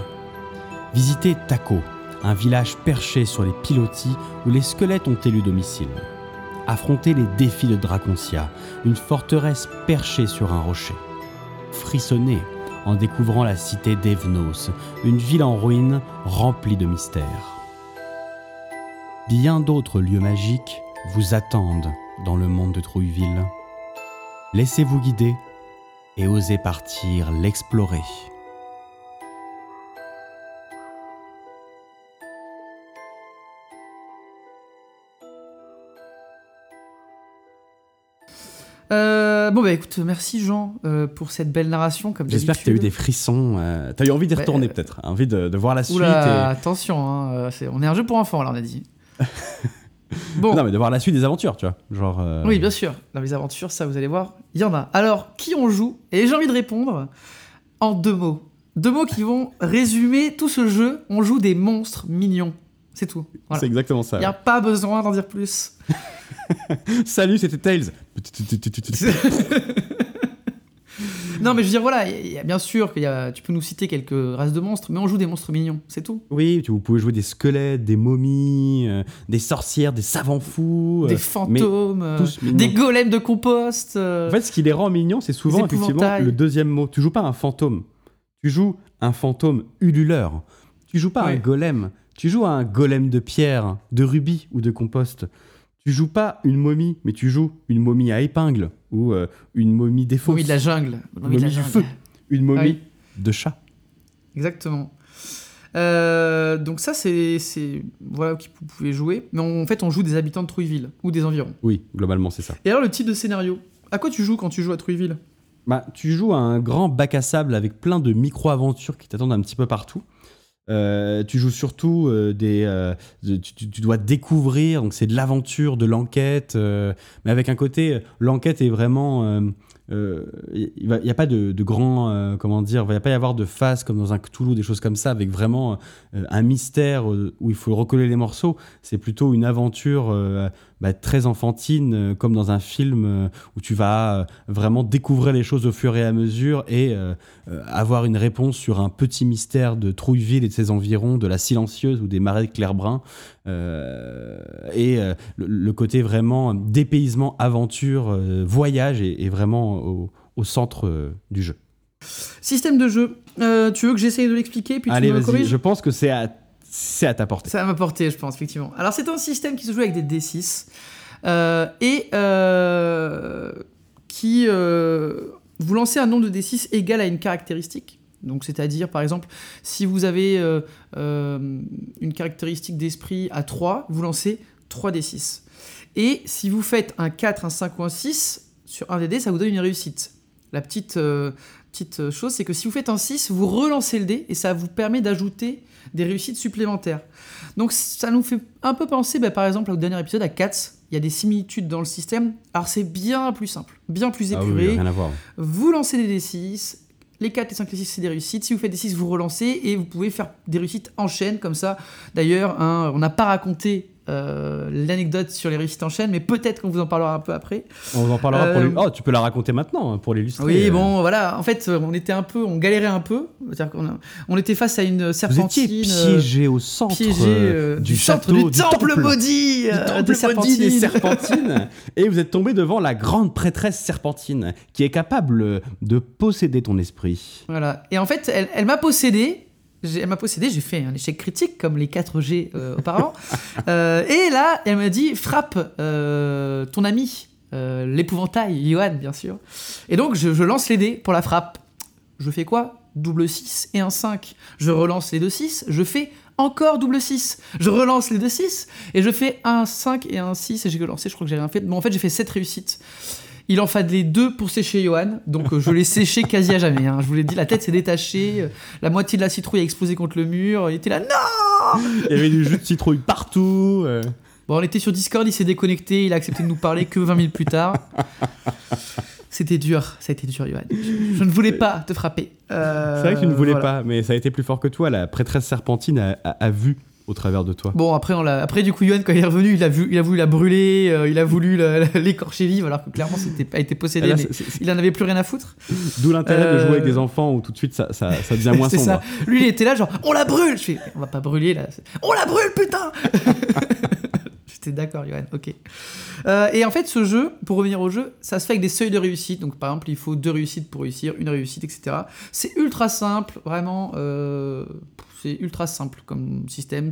Visitez Taco, un village perché sur les pilotis où les squelettes ont élu domicile. Affrontez les défis de Draconcia, une forteresse perchée sur un rocher. Frissonnez en découvrant la cité d'Evnos, une ville en ruine remplie de mystères. Bien d'autres lieux magiques vous attendent dans le monde de Trouilleville. Laissez-vous guider et osez partir l'explorer. Euh, bon bah écoute, merci Jean euh, pour cette belle narration. Comme J'espère que tu as eu des frissons. Euh, tu as eu envie d'y Ouais, retourner euh, peut-être, envie de, de voir la suite. Oula, et- attention, hein, on est un jeu pour enfants là, on a dit. bon, Non mais de voir la suite des aventures, tu vois. Genre. oui, bien sûr. Dans les aventures, ça vous allez voir, il y en a. Alors, qui on joue? Et j'ai envie de répondre en deux mots. Deux mots qui vont résumer tout ce jeu. On joue des monstres mignons. C'est tout. Voilà. C'est exactement ça. Il n'y a pas besoin d'en dire plus. Salut, c'était Tails. non, mais je veux dire, voilà, il y a bien sûr que tu peux nous citer quelques races de monstres, mais on joue des monstres mignons, c'est tout. Oui, tu- vous pouvez jouer des squelettes, des momies, euh, des sorcières, des savants fous. des euh, fantômes, euh, des golems de compost. En fait, ce qui les rend mignons, c'est souvent effectivement le deuxième mot. Tu joues pas un fantôme. Tu joues un fantôme ululeur. Tu joues pas Ouais. un golem. Tu joues un golem de pierre, de rubis ou de compost. Tu joues pas une momie, mais tu joues une momie à épingle ou euh, une momie défausse. momie de la jungle. Momie de la du jungle. feu. Une momie Ah oui. de chat. Exactement. Euh, donc ça, c'est c'est- voilà qui vous pouvez jouer. Mais on- en fait, on joue des habitants de Trouilleville ou des environs. Oui, globalement, c'est ça. Et alors, le type de scénario? À quoi tu joues quand tu joues à Trouilleville Bah, tu joues à un grand bac à sable avec plein de micro-aventures qui t'attendent un petit peu partout. Euh, tu joues surtout euh, des. euh, tu, dois découvrir, donc c'est de l'aventure, de l'enquête, mais avec un côté. L'enquête est vraiment. Il n'y a pas de, grand. comment dire Il va pas y avoir de phase comme dans un Cthulhu, des choses comme ça, avec vraiment un mystère où il faut recoller les morceaux. C'est plutôt une aventure bah, très enfantine, euh, comme dans un film euh, où tu vas euh, vraiment découvrir les choses au fur et à mesure et euh, avoir une réponse sur un petit mystère de Trouilleville et de ses environs, de la silencieuse ou des marais de Clairbrun. Euh, et euh, le, le côté vraiment dépaysement, aventure, voyage est, est vraiment au, au centre du jeu. Système de jeu. Euh, tu veux que j'essaye de l'expliquer puis Allez, tu me vas-y, corriges? Je pense que c'est à, c'est à ta portée. Ça va m'apporter, je pense, effectivement. Alors, c'est un système qui se joue avec des D6 euh, et euh, qui. euh, vous lancez un nombre de D6 égal à une caractéristique. Donc, c'est-à-dire, par exemple, si vous avez une caractéristique d'esprit à 3, vous lancez 3 D6. Et si vous faites un 4, un 5 ou un 6, sur un des ça vous donne une réussite. La petite, petite chose, c'est que si vous faites un 6, vous relancez le dé et ça vous permet d'ajouter des réussites supplémentaires. Donc ça nous fait un peu penser, bah, par exemple, au dernier épisode, à Cats. Il y a des similitudes dans le système. Alors c'est bien plus simple, bien plus Ah épuré. oui, rien à voir. Vous lancez des D6. Les 4, les 5, les 6, c'est des réussites. Si vous faites des 6, vous relancez et vous pouvez faire des réussites en chaîne comme ça. D'ailleurs, hein, on n'a pas raconté euh, l'anecdote sur les réussites en chaîne, mais peut-être qu'on vous en parlera un peu après. On vous en parlera pour Euh, les... Oh, tu peux la raconter maintenant hein, pour l'illustrer. Oui, euh. bon, voilà. En fait, on était un peu, on galérait un peu. A- on était face à une Vous serpentine. étiez euh, piégé au centre piégé, euh, euh, du, centre château, du, temple, maudit, du euh, temple des maudit des serpentines. serpentines. et vous êtes tombé devant la grande prêtresse serpentine, qui est capable de posséder ton esprit. Voilà. Et en fait, elle, elle m'a possédé. Elle m'a possédé, j'ai fait un échec critique comme les 4G euh, auparavant. Euh, et là, elle m'a dit frappe euh, ton ami, euh, l'épouvantail, Johan, bien sûr. Et donc, je, je lance les dés pour la frappe. Je fais quoi? Double 6 et un 5. Je relance les deux 6, je fais encore double 6. Je relance les deux 6 et je fais un 5 et un 6 et j'ai relancé, je crois que j'ai rien fait. Bon, en fait, j'ai fait 7 réussites. Il en fallait deux pour sécher Johan, donc euh, je l'ai séché quasi à jamais. hein. Je vous l'ai dit, la tête s'est détachée, euh, la moitié de la citrouille a explosé contre le mur, il était là, non Il y avait du jus de citrouille partout. euh. Bon, on était sur Discord, il s'est déconnecté, il a accepté de nous parler que 20 minutes plus tard. C'était dur, ça a été dur, Johan. Je, je ne voulais pas te frapper. Euh, C'est vrai que tu ne voulais voilà. pas, mais ça a été plus fort que toi. La prêtresse serpentine a, a- a vu au travers de toi. Bon, après, on après, du coup, Johan, quand il est revenu, il a, vu... il a voulu la brûler, euh, il a voulu l'écorcher vive, alors que clairement, c'était pas été possédé, là, mais il en avait plus rien à foutre. D'où l'intérêt de Euh, jouer avec des enfants où tout de suite ça, ça, ça devient moins C'est sombre. ça. Lui, il était là, genre, on la brûle Je fais, on va pas brûler là. On la brûle, putain J'étais d'accord, Johan, ok. Euh, et en fait, ce jeu, pour revenir au jeu, ça se fait avec des seuils de réussite. Donc, par exemple, il faut deux réussites pour réussir, une réussite, etc. C'est ultra simple, vraiment. C'est ultra simple comme système.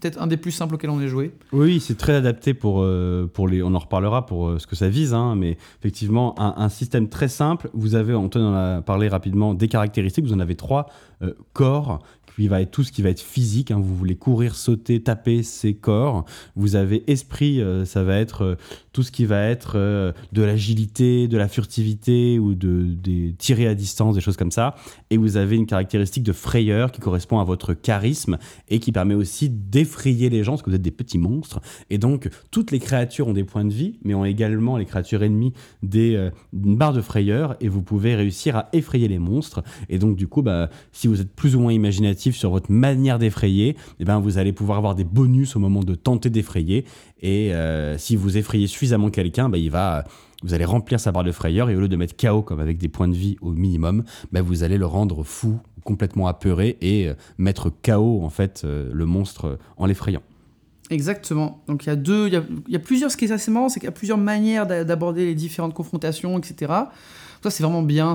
Peut-être un des plus simples auxquels on ait joué. Oui, c'est très adapté pour, euh, pour les. On en reparlera pour euh, ce que ça vise, hein, mais effectivement, un, un système très simple. Vous avez, Antoine en a parlé rapidement, des caractéristiques. Vous en avez trois euh, corps, qui va être tout ce qui va être physique. hein. vous voulez courir, sauter, taper, c'est corps. Vous avez esprit, euh, ça va être euh, tout ce qui va être euh, de l'agilité, de la furtivité ou de des tirer à distance, des choses comme ça. Et vous avez une caractéristique de frayeur qui correspond à votre charisme et qui permet aussi d'effrayer les gens parce que vous êtes des petits monstres. Et donc, toutes les créatures ont des points de vie, mais ont également, les créatures ennemies, des, une barre de frayeur et vous pouvez réussir à effrayer les monstres. Et donc, du coup, bah, si vous êtes plus ou moins imaginatif sur votre manière d'effrayer, eh ben, vous allez pouvoir avoir des bonus au moment de tenter d'effrayer. Et euh, si vous effrayez suffisamment quelqu'un, bah, il va. Vous allez remplir sa barre de frayeur et au lieu de mettre KO comme avec des points de vie au minimum, bah, vous allez le rendre fou, complètement apeuré et euh, mettre KO en fait euh, le monstre en l'effrayant. Exactement. Donc il y a deux, il y a, plusieurs. Ce qui est assez marrant, c'est qu'il y a plusieurs manières d'a- d'aborder les différentes confrontations, etc. Ça c'est vraiment bien.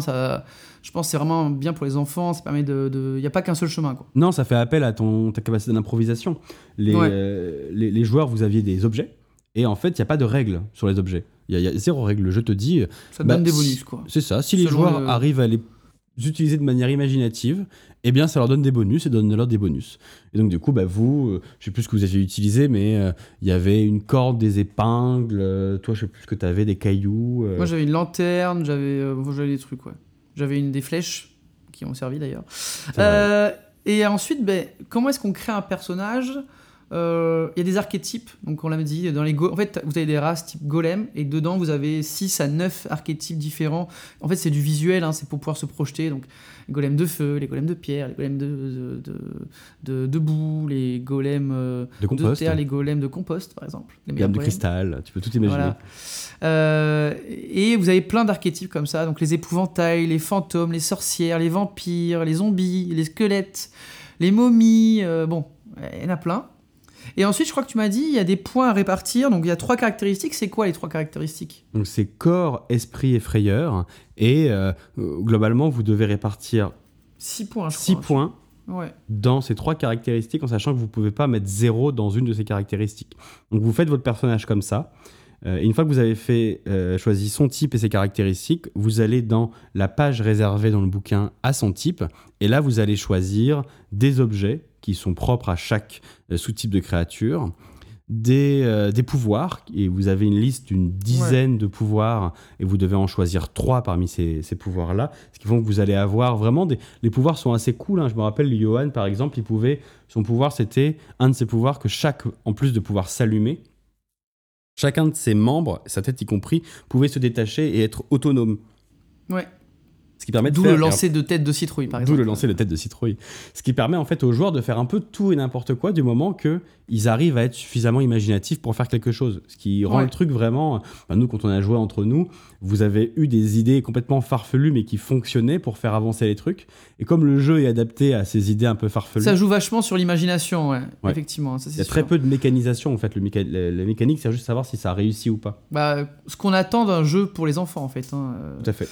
Je pense, que c'est vraiment bien pour les enfants. Ça permet de, il n'y a pas qu'un seul chemin, quoi. Non, ça fait appel à ton, ta capacité d'improvisation. Les, Ouais. euh, les, les joueurs, vous aviez des objets, et en fait, il n'y a pas de règles sur les objets. Il y, a- il y a zéro règle. Je te dis, Ça te Bah, donne des bonus, quoi. c'est ça. Si les joueurs le- arrivent à les utiliser de manière imaginative, eh bien, ça leur donne des bonus et donne-leur des bonus. Et donc, du coup, bah, vous, euh, je sais plus ce que vous aviez utilisé, mais euh, il y avait une corde, des épingles. euh, toi, je sais plus ce que tu avais, des cailloux. Moi j'avais une lanterne, j'avais des trucs, ouais. J'avais une des flèches qui ont servi d'ailleurs. Euh, et ensuite, ben, comment est-ce qu'on crée un personnage Il y a des archétypes, donc on l'a dit, dans les go- en fait, vous avez des races type golem, et dedans, vous avez 6 à 9 archétypes différents. En fait, c'est du visuel, hein, c'est pour pouvoir se projeter. Donc, les golems de feu, les golems de pierre, les golems de, de, de, boue, les golems euh, de compost, de terre, les golems de compost, par exemple. Les gamme de golems. cristal, tu peux tout imaginer. Voilà. Euh, et vous avez plein d'archétypes comme ça, donc les épouvantails, les fantômes, les sorcières, les vampires, les zombies, les squelettes, les momies, euh, bon, il y en a plein. Et ensuite, je crois que tu m'as dit, il y a des points à répartir, donc il y a trois caractéristiques. C'est quoi les trois caractéristiques? Donc c'est corps, esprit et frayeur. Et euh, globalement, vous devez répartir Six points, je 6 crois. points Ouais. dans ces trois caractéristiques en sachant que vous ne pouvez pas mettre 0 dans une de ces caractéristiques. Donc vous faites votre personnage comme ça. Euh, et une fois que vous avez fait euh, choisi son type et ses caractéristiques, vous allez dans la page réservée dans le bouquin à son type. Et là, vous allez choisir des objets qui sont propres à chaque euh, sous-type de créature, des, euh, des pouvoirs, et vous avez une liste d'une dizaine de pouvoirs, et vous devez en choisir trois parmi ces, ces pouvoirs-là, ce qui font que vous allez avoir vraiment des... Les pouvoirs sont assez cool, hein. je me rappelle, Johan, par exemple, il pouvait... Son pouvoir, c'était un de ses pouvoirs que chaque, en plus de pouvoir s'allumer, chacun de ses membres, sa tête y compris, pouvait se détacher et être autonome. Ouais. Qui permet D'où le lancer de tête de citrouille, par D'où exemple. le lancer de tête de citrouille. Ce qui permet en fait aux joueurs de faire un peu tout et n'importe quoi du moment que ils arrivent à être suffisamment imaginatifs pour faire quelque chose. Ce qui rend Ouais. le truc vraiment. Nous, quand on a joué entre nous, vous avez eu des idées complètement farfelues mais qui fonctionnaient pour faire avancer les trucs. Et comme le jeu est adapté à ces idées un peu farfelues, Ça joue vachement sur l'imagination, ouais. Ouais. Effectivement, ça il y a sûr. très peu de mécanisation en fait. Le méca- la, la mécanique, c'est juste savoir si ça réussit ou pas. Bah, ce qu'on attend d'un jeu pour les enfants, en fait. hein, euh. Tout à fait.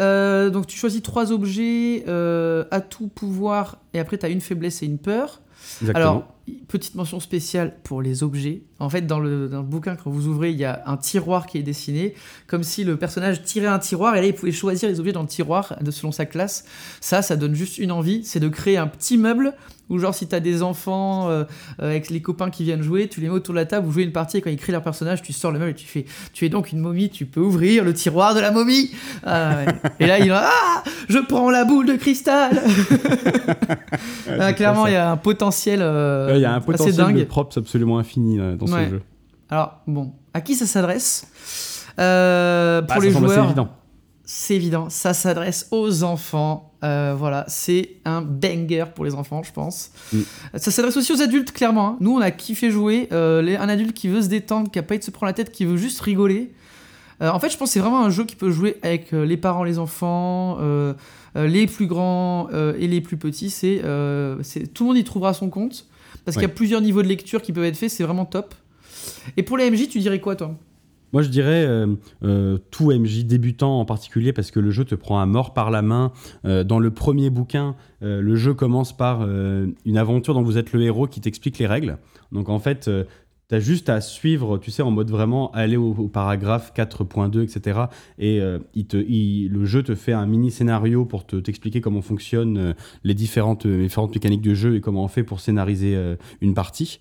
Euh, donc tu choisis trois objets, euh, atout, pouvoir, et après tu as une faiblesse et une peur. Exactement. Alors, petite mention spéciale pour les objets. En fait, dans le, dans le bouquin, quand vous ouvrez, il y a un tiroir qui est dessiné, comme si le personnage tirait un tiroir, et là, il pouvait choisir les objets dans le tiroir selon sa classe. Ça, ça donne juste une envie, c'est de créer un petit meuble, où genre, si t'as des enfants euh, euh, avec les copains qui viennent jouer, tu les mets autour de la table, vous jouez une partie, et quand ils créent leur personnage, tu sors le meuble et tu fais « Tu es donc une momie, tu peux ouvrir le tiroir de la momie Ah ouais. Et là, il a « Ah Je prends la boule de cristal !» Ah, Clairement, il y a un potentiel, euh, Il y a un potentiel dingue. de props absolument infini euh, dans Ouais. ce jeu. Alors, bon, à qui ça s'adresse? Euh, Pour Bah, les joueurs, évident. c'est évident, ça s'adresse aux enfants. Euh, voilà, c'est un banger pour les enfants, je pense. Mm. Ça s'adresse aussi aux adultes, clairement. hein. Nous, on a kiffé jouer. Euh, les- un adulte qui veut se détendre, qui a pas envie de se prendre la tête, qui veut juste rigoler. En fait, je pense que c'est vraiment un jeu qui peut jouer avec les parents, les enfants, les plus grands et les plus petits. C'est, c'est- tout le monde y trouvera son compte parce qu'il y a plusieurs niveaux de lecture qui peuvent être faits. C'est vraiment top. Et pour les MJ, tu dirais quoi, toi? Moi, je dirais euh, euh, tout MJ débutant en particulier parce que le jeu te prend à mort par la main. Euh, dans le premier bouquin, le jeu commence par une aventure dont vous êtes le héros qui t'explique les règles. Donc en fait, T'as juste à suivre, tu sais, en mode vraiment aller au, paragraphe 4.2, etc. Et euh, le jeu te fait un mini scénario pour te t'expliquer comment fonctionnent euh, les différentes, euh, les différentes mécaniques de jeu et comment on fait pour scénariser une partie.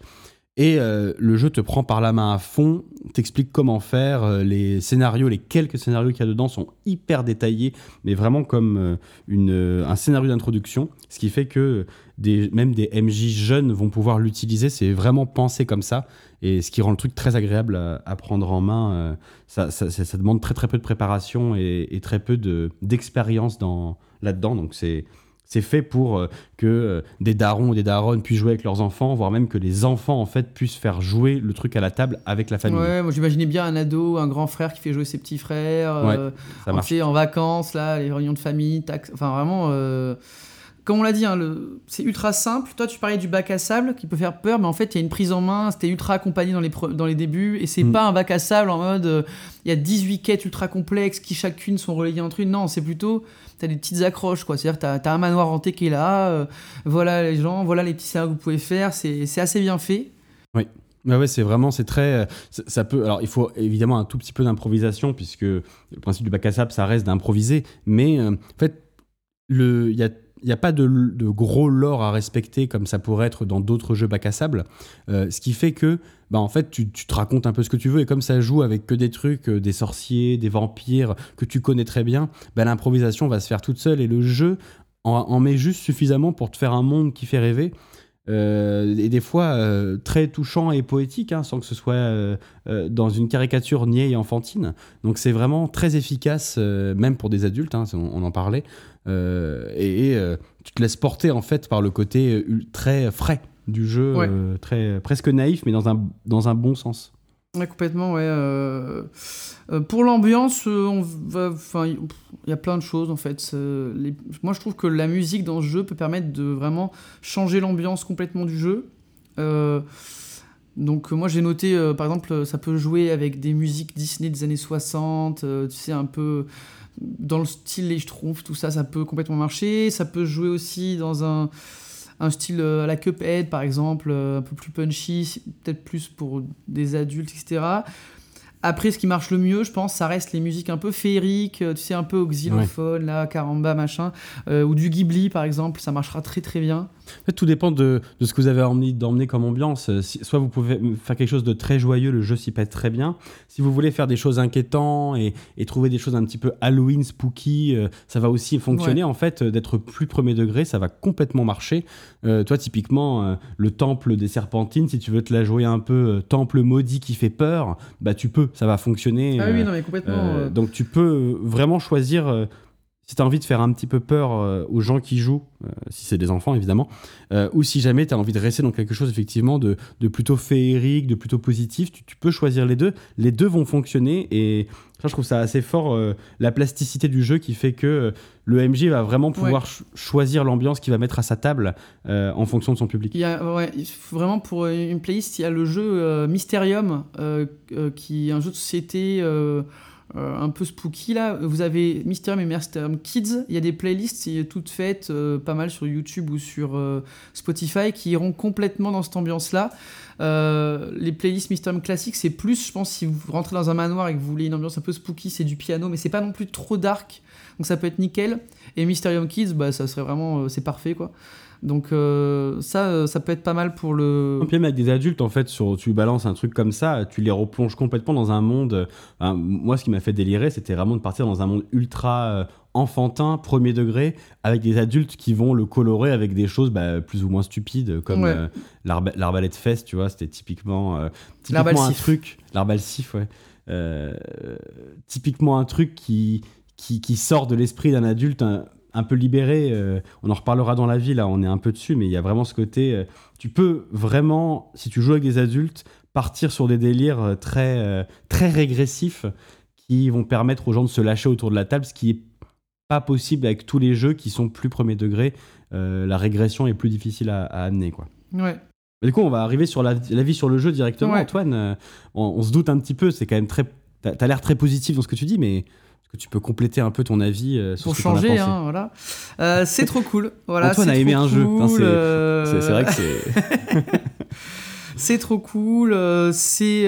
Et le jeu te prend par la main à fond, t'explique comment faire. les scénarios, les quelques scénarios qu'il y a dedans sont hyper détaillés, mais vraiment comme un scénario d'introduction. Ce qui fait que des, même des MJ jeunes vont pouvoir l'utiliser. C'est vraiment pensé comme ça. Et ce qui rend le truc très agréable à, à prendre en main. euh, ça, ça- ça- ça demande très très peu de préparation et, et très peu de- d'expérience dans- là-dedans. Donc c'est. C'est fait pour euh, que euh, des darons ou des daronnes puissent jouer avec leurs enfants, voire même que les enfants en fait puissent faire jouer le truc à la table avec la famille. Ouais, moi j'imaginais bien un ado, un grand frère qui fait jouer ses petits frères, Ouais, ça en, en vacances, là, les réunions de famille, enfin vraiment. Comme on l'a dit, hein, le- c'est ultra simple. Toi, tu parlais du bac à sable qui peut faire peur, mais en fait, il y a une prise en main. C'était ultra accompagné dans les, pre- dans les débuts. Et c'est Mm. pas un bac à sable en mode euh, il y a 18 quêtes ultra complexes qui chacune sont relayées entre une. Non, c'est plutôt t'as des petites accroches, quoi. C'est-à-dire, t'as as un manoir hanté qui est là. euh, voilà les gens, voilà les petits scénarios que vous pouvez faire. C'est c'est assez bien fait. Ouais, ouais, c'est vraiment, c'est très. euh, ça, ça peut. Alors, il faut évidemment un tout petit peu d'improvisation, puisque le principe du bac à sable, ça reste d'improviser. Mais euh, en fait, le- il y a. Il n'y a pas de, gros lore à respecter comme ça pourrait être dans d'autres jeux bac à sable. Euh, ce qui fait que, bah, en fait, tu, te racontes un peu ce que tu veux. Et comme ça joue avec que des trucs, euh, des sorciers, des vampires que tu connais très bien, bah, l'improvisation va se faire toute seule. Et le jeu en, met juste suffisamment pour te faire un monde qui fait rêver. Euh, et des fois très touchant et poétique, hein, sans que ce soit dans une caricature niais et enfantine. Donc c'est vraiment très efficace, même pour des adultes, hein, on en parlait. Euh, et et, euh, tu te laisses porter en fait par le côté euh, très frais du jeu, Ouais. très presque naïf, mais dans un, dans un bon sens. Ouais, complètement, ouais. euh, pour l'ambiance, on va, enfin, il y a plein de choses en fait. Les- moi, je trouve que la musique dans ce jeu peut permettre de vraiment changer l'ambiance complètement du jeu. Euh, donc, moi, j'ai noté, euh, par exemple, ça peut jouer avec des musiques Disney des années 60, euh, tu sais, un peu dans le style Les Schtroumpfs, tout ça, ça peut complètement marcher. Ça peut jouer aussi dans un un style euh, à la Cuphead par exemple, euh, un peu plus punchy, peut-être plus pour des adultes, etc. Après, ce qui marche le mieux, je pense, ça reste les musiques un peu féeriques, euh, tu sais, un peu au xylophone, là, caramba, machin, euh, ou du Ghibli, par exemple, ça marchera très très bien. En fait, tout dépend de, de ce que vous avez envie d'emmener comme ambiance. Euh, soit vous pouvez faire quelque chose de très joyeux, le jeu s'y pète très bien. Si vous voulez faire des choses inquiétantes et, et trouver des choses un petit peu Halloween, spooky, euh, ça va aussi fonctionner. En fait, euh, d'être plus premier degré, ça va complètement marcher. Euh, toi, typiquement, euh, le temple des serpentines, si tu veux te la jouer un peu temple maudit qui fait peur, bah tu peux, ça va fonctionner. Ah oui, non, mais complètement. donc tu peux vraiment choisir. Si tu as envie de faire un petit peu peur euh, aux gens qui jouent, euh, si c'est des enfants évidemment, euh, ou si jamais tu as envie de rester dans quelque chose effectivement de, de plutôt féerique, de plutôt positif, tu, tu peux choisir les deux. Les deux vont fonctionner et ça, je trouve ça assez fort, la plasticité du jeu qui fait que le MJ va vraiment pouvoir Ouais. ch- choisir l'ambiance qu'il va mettre à sa table en fonction de son public. Il y a, ouais, vraiment pour une playlist, il y a le jeu Mysterium, qui est un jeu de société euh, un peu spooky. Là, vous avez Mysterium et Mysterium Kids. Il y a des playlists toutes faites, euh, pas mal sur YouTube ou sur euh, Spotify, qui iront complètement dans cette ambiance-là. Les playlists Mysterium classiques, c'est plus, je pense, si vous rentrez dans un manoir et que vous voulez une ambiance un peu spooky, c'est du piano, mais c'est pas non plus trop dark. Donc ça peut être nickel. Et Mysterium Kids, bah, ça serait vraiment, c'est parfait quoi. Donc euh, ça, euh, ça peut être pas mal pour le. Et puis même avec des adultes, en fait, sur, tu balances un truc comme ça, tu les replonges complètement dans un monde. euh, moi, ce qui m'a fait délirer, c'était vraiment de partir dans un monde ultra euh, enfantin, premier degré, avec des adultes qui vont le colorer avec des choses bah, plus ou moins stupides, comme Ouais. euh, l'arbalète fesse, tu vois, c'était typiquement, typiquement un truc. L'arbalsif, ouais. Typiquement un truc qui, qui, qui sort de l'esprit d'un adulte un peu libéré. euh, on en reparlera dans la vie, là, on est un peu dessus, mais il y a vraiment ce côté. euh, tu peux vraiment, si tu joues avec des adultes, partir sur des délires euh, très, euh, très régressifs qui vont permettre aux gens de se lâcher autour de la table, ce qui est pas possible avec tous les jeux qui sont plus premier degré. La régression est plus difficile à, à amener, quoi. Ouais. Mais du coup, on va arriver sur la- l'avis sur le jeu directement. Ouais. Antoine, on, on se doute un petit peu, c'est quand même très. T'as as, l'air très positif dans ce que tu dis, mais que tu peux compléter un peu ton avis euh, sur Pour ce que changer, hein, voilà. Euh, c'est trop cool. Voilà, Antoine a aimé un jeu. Cool, euh, C'est vrai que c'est. c'est trop cool. euh, c'est.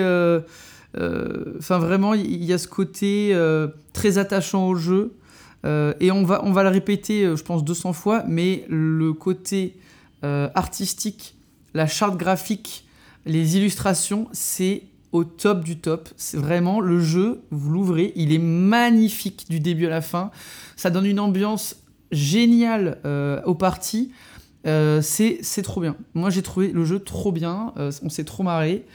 Enfin, vraiment, il y, a ce côté très attachant au jeu. et on va, on va le répéter, je pense, 200 fois, mais le côté artistique, la charte graphique, les illustrations, c'est au top du top. C'est vraiment le jeu, vous l'ouvrez, il est magnifique du début à la fin. Ça donne une ambiance géniale euh, aux parties. Euh, c'est c'est trop bien. Moi, j'ai trouvé le jeu trop bien. Euh, on s'est trop marré.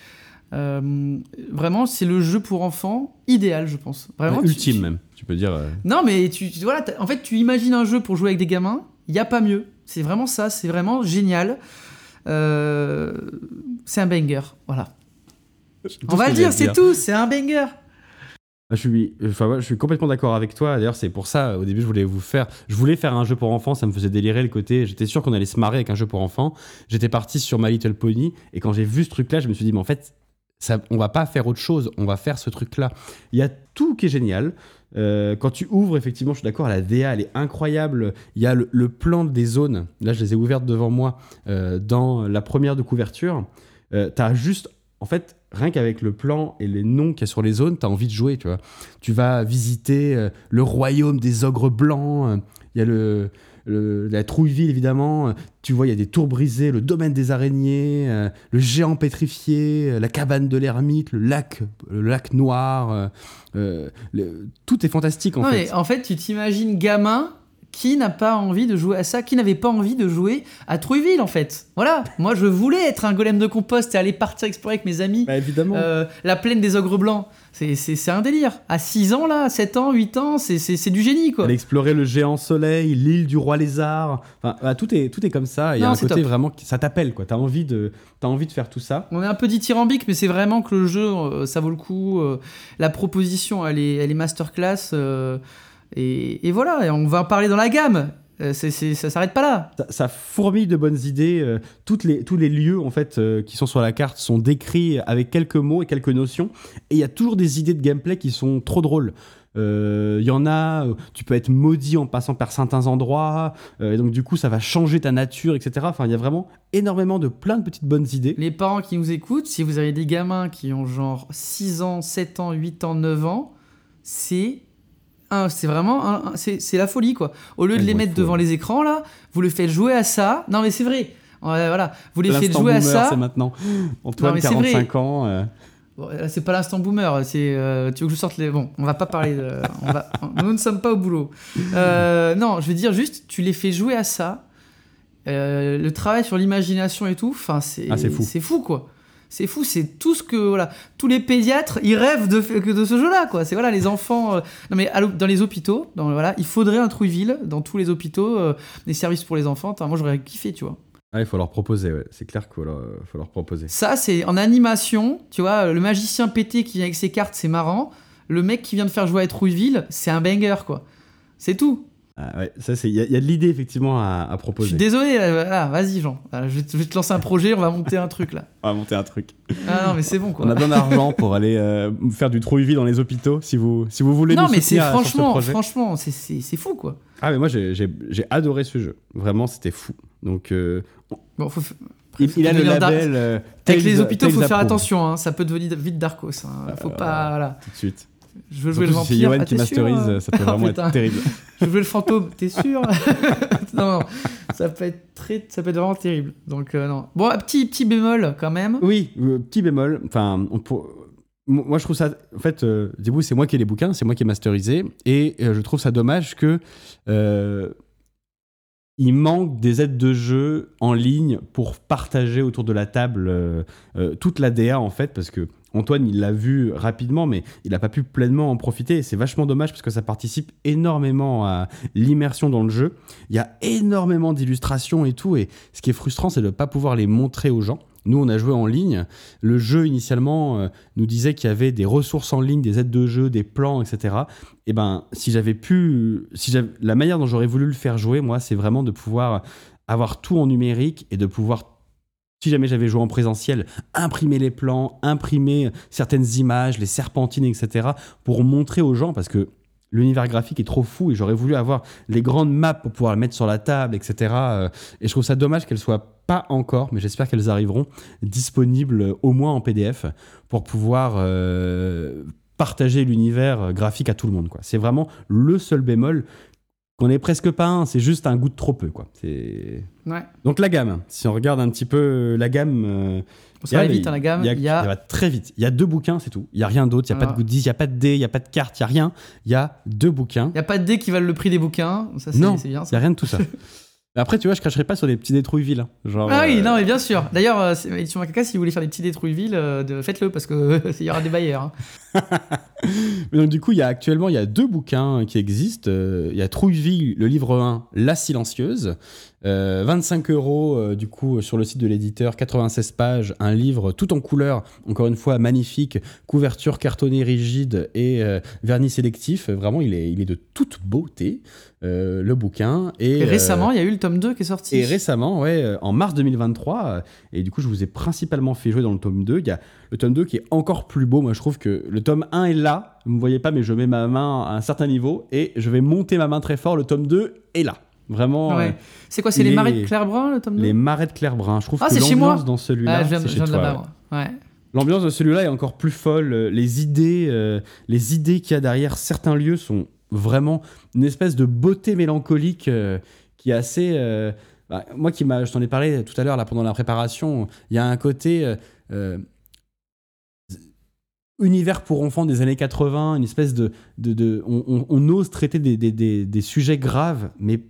Euh, vraiment, c'est le jeu pour enfants idéal, je pense. Vraiment, ultime tu- même, tu peux dire. Non, mais tu, tu- voilà, en fait, tu imagines un jeu pour jouer avec des gamins. Il y a pas mieux. C'est vraiment ça. C'est vraiment génial. C'est un banger. Voilà. On va le dire, c'est tout. C'est un banger. Ah, Je suis, enfin, ouais, je suis complètement d'accord avec toi. D'ailleurs, c'est pour ça, au début, je voulais vous faire, je voulais faire un jeu pour enfants. Ça me faisait délirer le côté. J'étais sûr qu'on allait se marrer avec un jeu pour enfants. J'étais parti sur My Little Pony, et quand j'ai vu ce truc-là, je me suis dit, mais en fait, ça, on va pas faire autre chose. On va faire ce truc-là. Il y a tout qui est génial. Euh, quand tu ouvres, effectivement, je suis d'accord, la DA, elle est incroyable. Il y a le, le plan des zones. Là, je les ai ouvertes devant moi euh, dans la première de couverture. Euh, T'as juste, en fait, rien qu'avec le plan et les noms qu'il y a sur les zones, t'as envie de jouer, tu vois. Tu vas visiter euh, le royaume des ogres blancs. euh, Il y a le, le- la Trouilleville, évidemment. euh, Tu vois, il y a des tours brisées, le domaine des araignées, euh, le géant pétrifié, la cabane de l'ermite, le lac, le lac noir. le- tout est fantastique, en Non, fait. mais en fait, tu t'imagines gamin qui n'a pas envie de jouer à ça, qui n'avait pas envie de jouer à Trouilleville, en fait. Voilà. Moi, je voulais être un golem de compost et aller partir explorer avec mes amis. Bah, évidemment. Euh, la plaine des ogres blancs, c'est- un délire. À 6 ans, là, 7 ans, 8 ans, c'est- c'est c'est du génie, quoi. Aller explorer le géant soleil, l'île du roi lézard. Enfin, bah, tout, est, tout est comme ça. Il y a un côté top. vraiment. Ça t'appelle, quoi. T'as envie, de, as envie de faire tout ça. On est un peu dithyrambique, mais c'est vraiment que le jeu, euh, ça vaut le coup. euh, la proposition, elle est, elle est masterclass. euh, et, et voilà, et on va en parler dans la gamme. Euh, c'est c'est- ça s'arrête pas là. ça, ça fourmille de bonnes idées. euh, toutes les, tous les lieux en fait euh, qui sont sur la carte sont décrits avec quelques mots et quelques notions. Et il y a toujours des idées de gameplay qui sont trop drôles. Euh, Il y en a, tu peux être maudit en passant par certains endroits, et donc du coup ça va changer ta nature, etc. Enfin, il y a vraiment énormément de plein de petites bonnes idées. Les parents qui nous écoutent, si vous avez des gamins qui ont genre 6 ans, 7 ans, 8 ans, 9 ans, c'est un- c'est vraiment un- un- c'est c'est la folie quoi. Au lieu de Ouais, les mettre devant les écrans là, vous les faites jouer à ça. Non mais c'est vrai. Ouais, voilà, vous les faites jouer à ça. c'est maintenant. Antoine, vrai. 45 ans. euh, Bon, là, c'est pas l'instant boomer, c'est euh, tu veux que je sorte les bon, on va pas parler de on va- nous ne sommes pas au boulot. Euh, non, je veux dire juste tu les fais jouer à ça. Euh, le travail sur l'imagination et tout, enfin c'est Ah, c'est fou. c'est fou quoi. C'est fou, c'est tout ce que voilà, tous les pédiatres, ils rêvent de, de ce jeu-là, quoi. C'est voilà, les enfants. euh, non mais dans les hôpitaux, dans, voilà, il faudrait un Trouilleville dans tous les hôpitaux, euh, des services pour les enfants. Moi j'aurais kiffé, tu vois. Ah, il faut leur proposer, ouais. c'est clair qu'il faut leur, faut leur proposer. Ça, c'est en animation, tu vois, le magicien pété qui vient avec ses cartes, c'est marrant. Le mec qui vient de faire jouer à Trouilleville, c'est un banger, quoi. C'est tout. Ah, ouais, ça, c'est- il y, a- il y a de l'idée effectivement à, à Je proposer. suis désolé, euh, voilà, vas-y, Jean. Voilà, je, vais te, je vais te lancer un projet, on va monter un truc là. On va monter un truc. Ah non, mais c'est bon, quoi. On a besoin d'argent pour aller euh, faire du Trouilleville dans les hôpitaux, si vous, si vous voulez non, nous mais c'est ce franchement, franchement, c'est- c'est c'est fou, quoi. Ah, mais moi, j'ai j'ai- j'ai adoré ce jeu. Vraiment, c'était fou. Donc, euh, Bon, faut, f- il, il a le label. euh, Avec les hôpitaux, Tales faut faire attention, hein, ça peut devenir vite Darkos. Hein. Faut pas, voilà. Tout de suite. Je veux jouer le si c'est vampire. Yoann Ah, qui sûr, masterise, hein ça peut Ah, vraiment putain. être terrible. Je veux jouer le fantôme, t'es sûr Non, non, ça peut être très, ça peut être vraiment terrible. Donc euh, non. Bon, petit petit bémol quand même. Oui, euh, petit bémol. Enfin, on moi je trouve ça. En fait, euh, c'est moi qui ai les bouquins, c'est moi qui ai masterisé, et euh, je trouve ça dommage que il manque des aides de jeu en ligne pour partager autour de la table euh, euh, toute la DA en fait, parce que Antoine il l'a vu rapidement, mais il n'a pas pu pleinement en profiter. C'est vachement dommage parce que ça participe énormément à l'immersion dans le jeu. Il y a énormément d'illustrations et tout, et ce qui est frustrant, c'est de ne pas pouvoir les montrer aux gens. Nous, on a joué en ligne. Le jeu, initialement, euh, nous disait qu'il y avait des ressources en ligne, des aides de jeu, des plans, etc. Et ben, si j'avais pu. Si la manière dont j'aurais voulu le faire jouer, moi, c'est vraiment de pouvoir avoir tout en numérique et de pouvoir, si jamais j'avais joué en présentiel, imprimer les plans, imprimer certaines images, les serpentines, etc. pour montrer aux gens, parce que l'univers graphique est trop fou et j'aurais voulu avoir les grandes maps pour pouvoir les mettre sur la table, etc. Euh, Et je trouve ça dommage qu'elles soient pas encore, mais j'espère qu'elles arriveront, disponibles au moins en PDF pour pouvoir euh, partager l'univers graphique à tout le monde. C'est vraiment le seul bémol qu'on est presque pas un, c'est juste un goût de trop peu. Quoi. C'est... Ouais. Donc la gamme, si on regarde un petit peu la gamme... euh, y a- vite, hein, la gamme. il y a, y très vite. Il y a deux bouquins, c'est tout. Il y a rien d'autre. Il y a pas de goodies, il y a pas de dés, il y a pas de cartes, il y a rien. Il y a deux bouquins. il y a pas de dés qui valent le prix des bouquins. Ça, c'est Non. Il y a rien de tout ça. Après, tu vois, je cracherai pas sur des petits détrouilles hein. Genre, Ah oui, euh, non, mais bien sûr. D'ailleurs, euh, Macaca, si vous voulez faire des petits euh, de... faites-le parce que il y aura des bailleurs. hein. Mais donc, du coup, il y a actuellement, il y a deux bouquins qui existent. Euh, Il y a Trouilleville, le livre 1, La Silencieuse. Euh, 25 euros, euh, du coup, sur le site de l'éditeur, 96 pages, un livre tout en couleur, encore une fois, magnifique, couverture cartonnée rigide et euh, vernis sélectif. Vraiment, il est, il est de toute beauté, euh, le bouquin. Et, Et euh, récemment, il y a eu le tome 2 qui est sorti. Et récemment, ouais, euh, en mars 2023, euh, et du coup, je vous ai principalement fait jouer dans le tome 2. Il y a le tome 2 qui est encore plus beau. Moi, je trouve que le tome 1 est là. Vous ne me voyez pas, mais je mets ma main à un certain niveau et je vais monter ma main très fort. Le tome 2 est là. Vraiment, Ouais. euh, C'est quoi C'est les marais de Claire Brun, le tome 2 les marais de Claire Brun. Je trouve Ah, que c'est chez moi l'ambiance dans celui-là, Ah, je viens, je chez viens de là-bas. Ouais. L'ambiance de celui-là est encore plus folle. Les idées, euh, les idées qu'il y a derrière certains lieux sont vraiment une espèce de beauté mélancolique euh, qui est assez. euh, bah, moi, qui je t'en ai parlé tout à l'heure là pendant la préparation. Il y a un côté. Univers pour enfants des années 80, une espèce de... de, de- on, on- on ose traiter des, des- des- des sujets graves, mais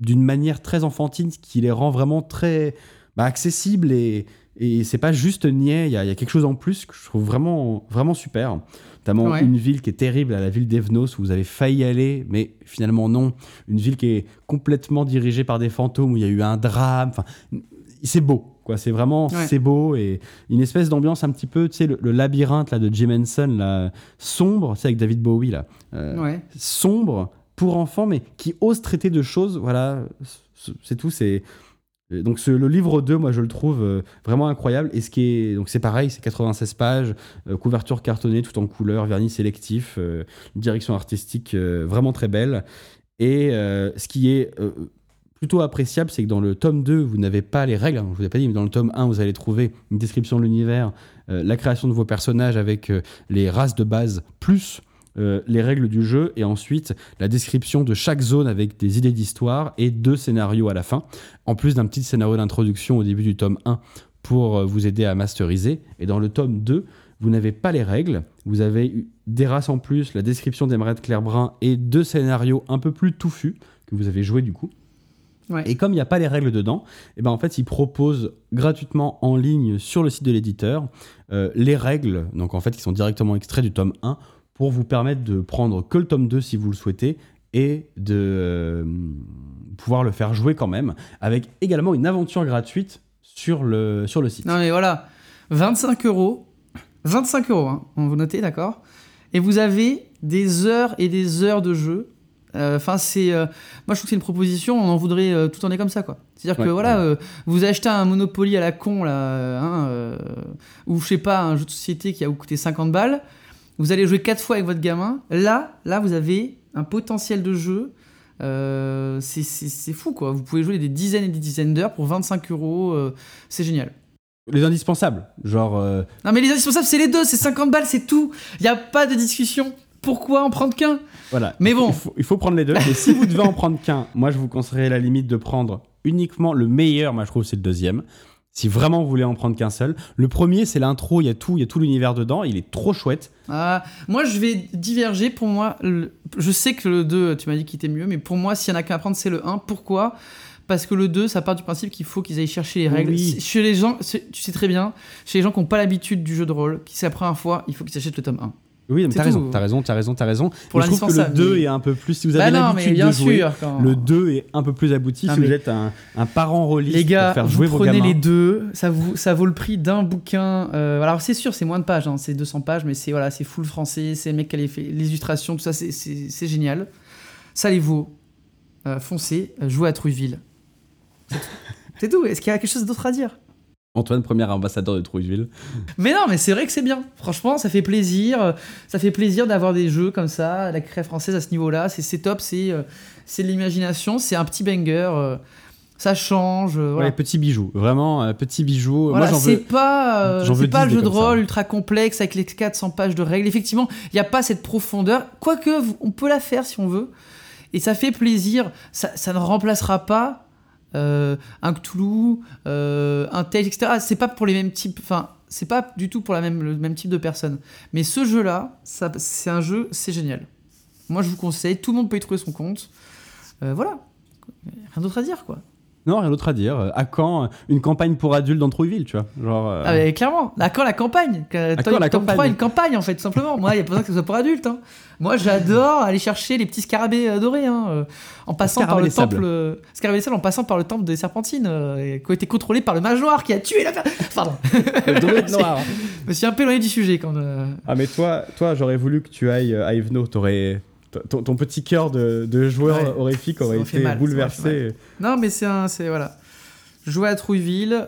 d'une manière très enfantine, qui les rend vraiment très bah, accessibles et, et c'est pas juste niais, il y, a- il y a quelque chose en plus que je trouve vraiment, vraiment super. Notamment Ouais. une ville qui est terrible, la ville d'Evnos, où vous avez failli aller, mais finalement non. Une ville qui est complètement dirigée par des fantômes, où il y a eu un drame. Enfin, c'est beau, quoi. C'est vraiment, Ouais. c'est beau et une espèce d'ambiance un petit peu, tu sais, le, le labyrinthe là de Jim Henson, là, sombre, c'est avec David Bowie là, Euh, Ouais. sombre pour enfants, mais qui ose traiter de choses, voilà, c'est tout. C'est et donc ce- le livre 2, moi je le trouve euh, vraiment incroyable. Et ce qui est donc c'est pareil, c'est 96 pages, euh, couverture cartonnée tout en couleur, vernis sélectif, euh, direction artistique euh, vraiment très belle. Et euh, ce qui est euh, plutôt appréciable, c'est que dans le tome 2, vous n'avez pas les règles. hein, je vous ai pas dit, mais dans le tome 1, vous allez trouver une description de l'univers, euh, la création de vos personnages avec euh, les races de base, plus euh, les règles du jeu, et ensuite la description de chaque zone avec des idées d'histoire et deux scénarios à la fin, en plus d'un petit scénario d'introduction au début du tome 1 pour vous aider à masteriser. Et dans le tome 2, vous n'avez pas les règles, vous avez des races en plus, la description des marais de Claire Brun et deux scénarios un peu plus touffus que vous avez joués du coup. Ouais. Et comme il n'y a pas les règles dedans, et ben en fait, ils proposent gratuitement en ligne sur le site de l'éditeur euh, les règles, donc en fait, qui sont directement extraits du tome 1 pour vous permettre de prendre que le tome 2 si vous le souhaitez et de euh, pouvoir le faire jouer quand même, avec également une aventure gratuite sur le, sur le site. Non mais voilà, 25 euros, 25 euros, hein, vous notez, d'accord? Et vous avez des heures et des heures de jeu. Euh, Enfin, c'est, euh, moi je trouve que c'est une proposition, on en voudrait euh, tout en est comme ça, quoi. C'est-à-dire que voilà, ouais. euh, vous achetez un Monopoly à la con là, hein, euh, ou je sais pas, un jeu de société qui a vous coûté 50 balles. Vous allez jouer quatre fois avec votre gamin. Là, là, vous avez un potentiel de jeu. euh, c'est- fou quoi. Vous pouvez jouer des dizaines et des dizaines d'heures pour 25 euros. c'est génial. Les indispensables, genre Non mais les indispensables c'est les deux, c'est 50 balles, c'est tout. Il n'y a pas de discussion. Pourquoi en prendre qu'un? Voilà. Mais bon. Il faut, il faut prendre les deux. Et si vous devez en prendre qu'un, moi je vous conseillerais la limite de prendre uniquement le meilleur, moi je trouve c'est le deuxième. Si vraiment vous voulez en prendre qu'un seul. Le premier, c'est l'intro, il y a tout, il y a tout l'univers dedans, il est trop chouette. Ah, Moi je vais diverger. Pour moi, le- je sais que le 2, tu m'as dit qu'il était mieux, mais pour moi, s'il y en a qu'un à prendre, c'est le 1. Pourquoi? Parce que le 2, ça part du principe qu'il faut qu'ils aillent chercher les règles. Oui. Chez les gens, tu sais très bien, chez les gens qui n'ont pas l'habitude du jeu de rôle, qui c'est la première fois, il faut qu'ils achètent le tome 1. Oui, mais t'as raison, t'as raison, t'as raison, t'as raison. Pour Mais je trouve que le l'indispensable, 2 mais- est un peu plus, si vous Bah avez non, mais l'habitude bien de jouer, sûr. quand- le 2 est un peu plus abouti Ah, si vous êtes un, un parent rôliste Les gars, pour faire vous jouer vos prenez gamins. les deux, ça, vous, ça vaut le prix d'un bouquin. euh, alors c'est sûr, c'est moins de pages, hein, c'est 200 pages, mais c'est voilà, c'est full français, c'est le mec qui a fait, les illustrations, tout ça, c'est- génial. Ça les vaut. Euh, foncez, euh, jouez à tout. C'est tout. Est-ce qu'il y a quelque chose d'autre à dire? Antoine, premier ambassadeur de Trouilleville. Mais non, mais c'est vrai que c'est bien. Franchement, ça fait plaisir. euh, Ça fait plaisir d'avoir des jeux comme ça, la créa française à ce niveau-là. C'est c'est top, c'est euh, c'est de l'imagination, c'est un petit banger. euh, ça change. euh, voilà. Ouais, petit bijou, vraiment euh, petit bijou. Voilà, Moi j'en c'est veux. pas, euh, veux pas 10 le jeu de ça. rôle ultra complexe avec les 400 pages de règles. Effectivement, il n'y a pas cette profondeur. Quoique, on peut la faire si on veut. Et ça fait plaisir. Ça, ça ne remplacera pas euh, un Cthulhu, euh, un Tales, etc. C'est pas pour les mêmes types. Enfin, c'est pas du tout pour la même, le même type de personnes. Mais ce jeu-là, c'est un jeu, c'est génial. Moi, je vous conseille. Tout le monde peut y trouver son compte. Euh, voilà. Rien d'autre à dire, quoi. Non, rien d'autre à dire. Euh, À quand euh, une campagne pour adultes dans Trouilleville, tu vois Genre. euh, Ah, mais clairement, à quand la campagne? Que- À Tome quand la tome campagne? 3, une campagne en fait, simplement. Moi, il n'y a pas besoin que ce soit pour adultes. hein. Moi, j'adore aller chercher les petits scarabées dorés, hein, en passant par le temple. euh, Scarabées en passant par le temple des serpentines, euh, qui a été contrôlé par le mage noir qui a tué la. Pardon. le druide noir. Je me suis un peu éloigné du sujet quand. Ah mais toi, toi j'aurais voulu que tu ailles à Evenot. T'aurais ton, ton petit cœur de, de joueur Ouais. horrifique aurait été mal, bouleversé. Non, mais c'est un. C'est voilà. Jouer à Trouilleville.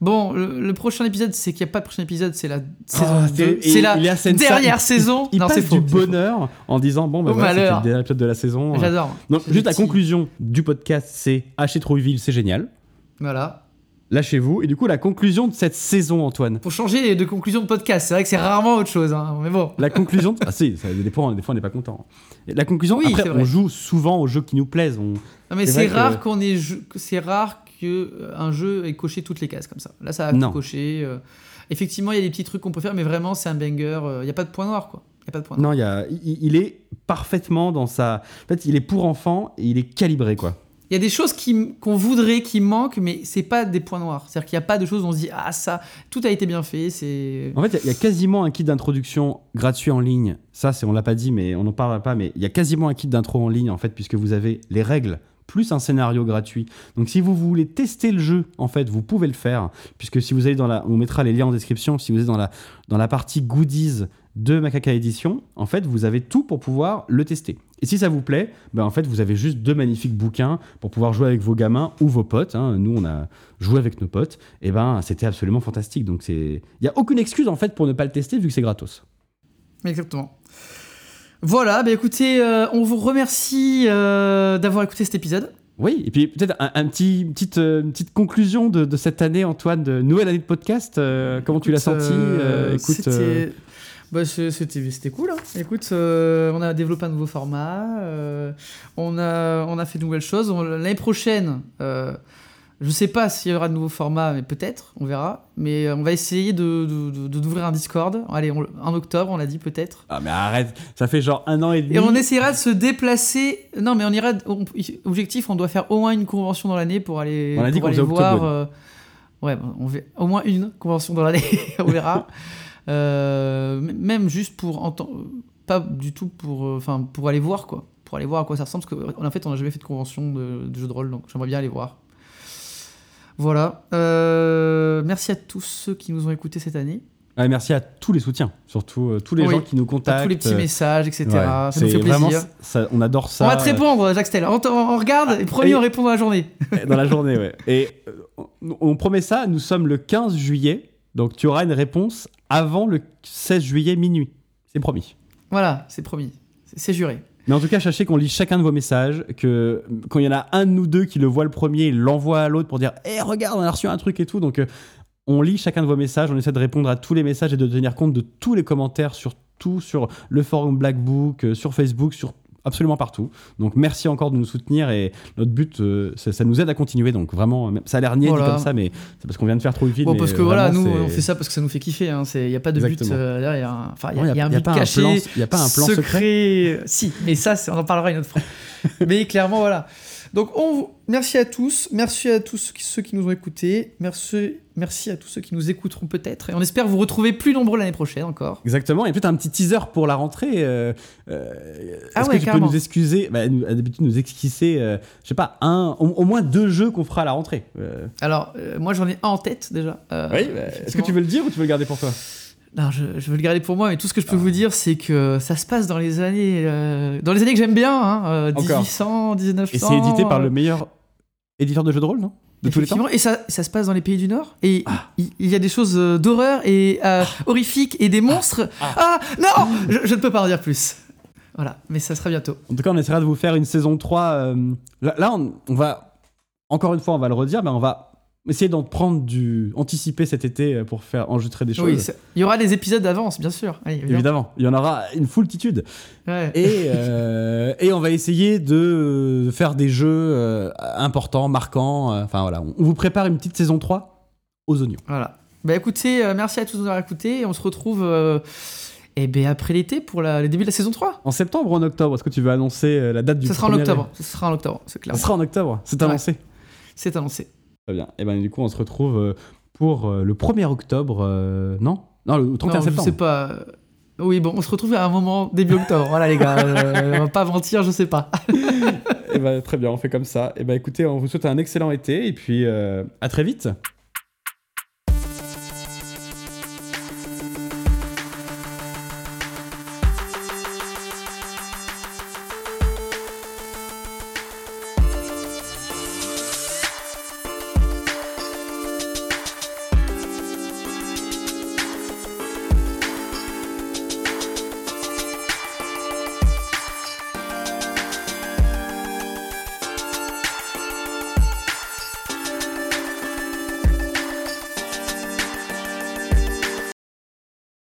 Bon, le, le prochain épisode, c'est qu'il n'y a pas de prochain épisode, c'est la saison Ah, 2. et- C'est la dernière saison. Il non, passe faux. du faux. bonheur en disant bon bah voilà, c'était le dernier épisode de la saison. J'adore. Donc juste la conclusion du podcast, c'est acheter Trouilleville, c'est génial. Voilà. Lâchez-vous. Et du coup la conclusion de cette saison, Antoine. Pour changer de conclusion de podcast, c'est vrai que c'est rarement autre chose, hein, mais bon. La conclusion. de- Ah si, ça dépend. Des fois on n'est pas content. La conclusion. Oui, après, on joue souvent aux jeux qui nous plaisent. On... Non, mais C'est rare qu'on ait, c'est rare que euh, un jeu ait coché toutes les cases comme ça. Là, ça a Non. coché. euh. Effectivement, il y a des petits trucs qu'on peut faire, mais vraiment, c'est un banger. euh, Il n'y a pas de point noir, quoi. Il y a pas de point noir. Non, il, y a, il, il est parfaitement dans sa. En fait, il est pour enfants et il est calibré quoi. Il y a des choses qu'on voudrait, qui manquent, mais c'est pas des points noirs. C'est-à-dire qu'il n'y a pas de choses où on se dit ah ça, tout a été bien fait. C'est En fait, il y a- il y, a quasiment un kit d'introduction gratuit en ligne. Ça, c'est on l'a pas dit, mais on n'en parlera pas. Mais il y a quasiment un kit d'intro en ligne en fait, puisque vous avez les règles plus un scénario gratuit. Donc, si vous voulez tester le jeu, en fait, vous pouvez le faire, puisque si vous allez dans la, on mettra les liens en description. Si vous êtes dans la dans la partie goodies de Macaca Edition, en fait, vous avez tout pour pouvoir le tester. Et si ça vous plaît, ben en fait, vous avez juste deux magnifiques bouquins pour pouvoir jouer avec vos gamins ou vos potes. hein. Nous, on a joué avec nos potes. Et ben, c'était absolument fantastique. Donc, il y a aucune excuse en fait pour ne pas le tester vu que c'est gratos. exactement. Voilà, bah écoutez, euh, on vous remercie euh, d'avoir écouté cet épisode. Oui, et puis peut-être un, un petit, une petite, euh, une petite conclusion de, de cette année, Antoine, de nouvelle année de podcast. comment tu l'as senti Écoute, c'était bah, c'était cool. hein. Écoute, euh, on a développé un nouveau format. euh, on, a, on a fait de nouvelles choses. L'année prochaine, euh, Je sais pas s'il y aura de nouveaux formats, mais peut-être, on verra. Mais euh, on va essayer de, d'ouvrir un Discord. Allez, on- en octobre, on l'a dit peut-être. Ah, mais arrête, ça fait genre un an et demi. Et on essaiera de se déplacer. Non, mais on ira. on- objectif, on doit faire au moins une convention dans l'année pour aller, On a dit pour aller voir. Ouais, on fait au moins une convention dans l'année. on verra. Euh, même juste pour entendre. Pas du tout pour. euh, Enfin, pour aller voir, quoi. Pour aller voir à quoi ça ressemble. Parce qu'en fait, on n'a jamais fait de convention de, de jeu de rôle. Donc, j'aimerais bien aller voir. Voilà. Euh, merci à tous ceux qui nous ont écoutés cette année. Ouais, merci à tous les soutiens, surtout euh, tous les Oui. gens qui nous À contactent. tous les petits messages, etc. ouais, ça nous fait plaisir. vraiment ça- on adore ça. On va te répondre, Jacques Stella. On, on regarde et promis, et- on répond dans la journée. dans la journée, ouais. Et on, on promet ça, nous sommes le 15 juillet, donc tu auras une réponse avant le 16 juillet minuit. C'est promis. Voilà, c'est promis. C'est- juré. Mais en tout cas, sachez qu'on lit chacun de vos messages, que quand il y en a un de nous deux qui le voit le premier, il l'envoie à l'autre pour dire Eh, regarde, on a reçu un truc et tout. Donc, euh, on lit chacun de vos messages, on essaie de répondre à tous les messages et de tenir compte de tous les commentaires sur tout, sur le forum Black Book, euh, sur Facebook, sur absolument partout. Donc, merci encore de nous soutenir et notre but, euh, ça, ça nous aide à continuer. Donc, vraiment, même- ça a l'air niais Voilà. comme ça, mais c'est parce qu'on vient de faire trop vite. Bon, parce que voilà, nous, on fait ça parce que ça nous fait kiffer. Il n'y a pas de Exactement. but euh, derrière. hein. Enfin, il y, Non, a- il y a un but pas caché. plan, y a pas un plan secret. Si, mais ça, on en parlera une autre fois. mais clairement, voilà. Donc, on, merci à tous. Merci à tous ceux qui, nous ont écoutés. Merci, merci à tous ceux qui nous écouteront peut-être. Et on espère vous retrouver plus nombreux l'année prochaine encore. Exactement, et peut-être un petit teaser pour la rentrée. euh, euh, Ah Est-ce ouais, que tu carrément. peux nous excuser, bah, nous- d'habitude nous esquisser, euh, je sais pas, un, au, au moins deux jeux qu'on fera à la rentrée. Euh, Alors, moi, j'en ai un en tête déjà. Oui, bah, est-ce que tu veux le dire ou tu veux le garder pour toi? Non, je, je veux le garder pour moi, mais tout ce que je peux vous dire, c'est que ça se passe dans les années, euh, dans les années que j'aime bien, hein, euh, Encore. 1800, 1900. Et c'est édité par le euh, meilleur éditeur de jeux de rôle, non? De tous les temps? Et ça, ça se passe dans les pays du Nord. Et Ah. il, il y a des choses euh, d'horreur et euh, horrifiques et des monstres. Ah, non je, je ne peux pas en dire plus. Voilà, mais ça sera bientôt. En tout cas, on essaiera de vous faire une saison 3. euh, là, là, on, on va, encore une fois, on va le redire, mais on va essayer d'en prendre du. anticiper cet été euh, pour faire enregistrer des choses. Oui, ça- il y aura des épisodes d'avance, bien sûr. Allez. Évidemment, il y en aura une foultitude. Ouais. Et, euh, et on va essayer de faire des jeux euh, importants, marquants. Enfin voilà, on vous prépare une petite saison 3 aux oignons. Voilà. Bah écoutez, merci à tous de nous avoir écoutés. Et on se retrouve euh, eh ben, après l'été pour la- le début de la saison 3. En septembre ou en octobre? Est-ce que tu veux annoncer la date du Ça sera en octobre. Ça sera en octobre, c'est clair. Ça sera en octobre, c'est Ouais. annoncé. C'est annoncé. Très bien. Et ben du coup, on se retrouve euh, pour euh, le 1er octobre, euh, non? Non, le 31 non, septembre. Je sais pas. Oui, bon, on se retrouve à un moment début octobre. Voilà, les gars. euh, on va pas mentir, je sais pas. Et ben très bien, on fait comme ça. Et ben écoutez, on vous souhaite un excellent été et puis euh, à très vite.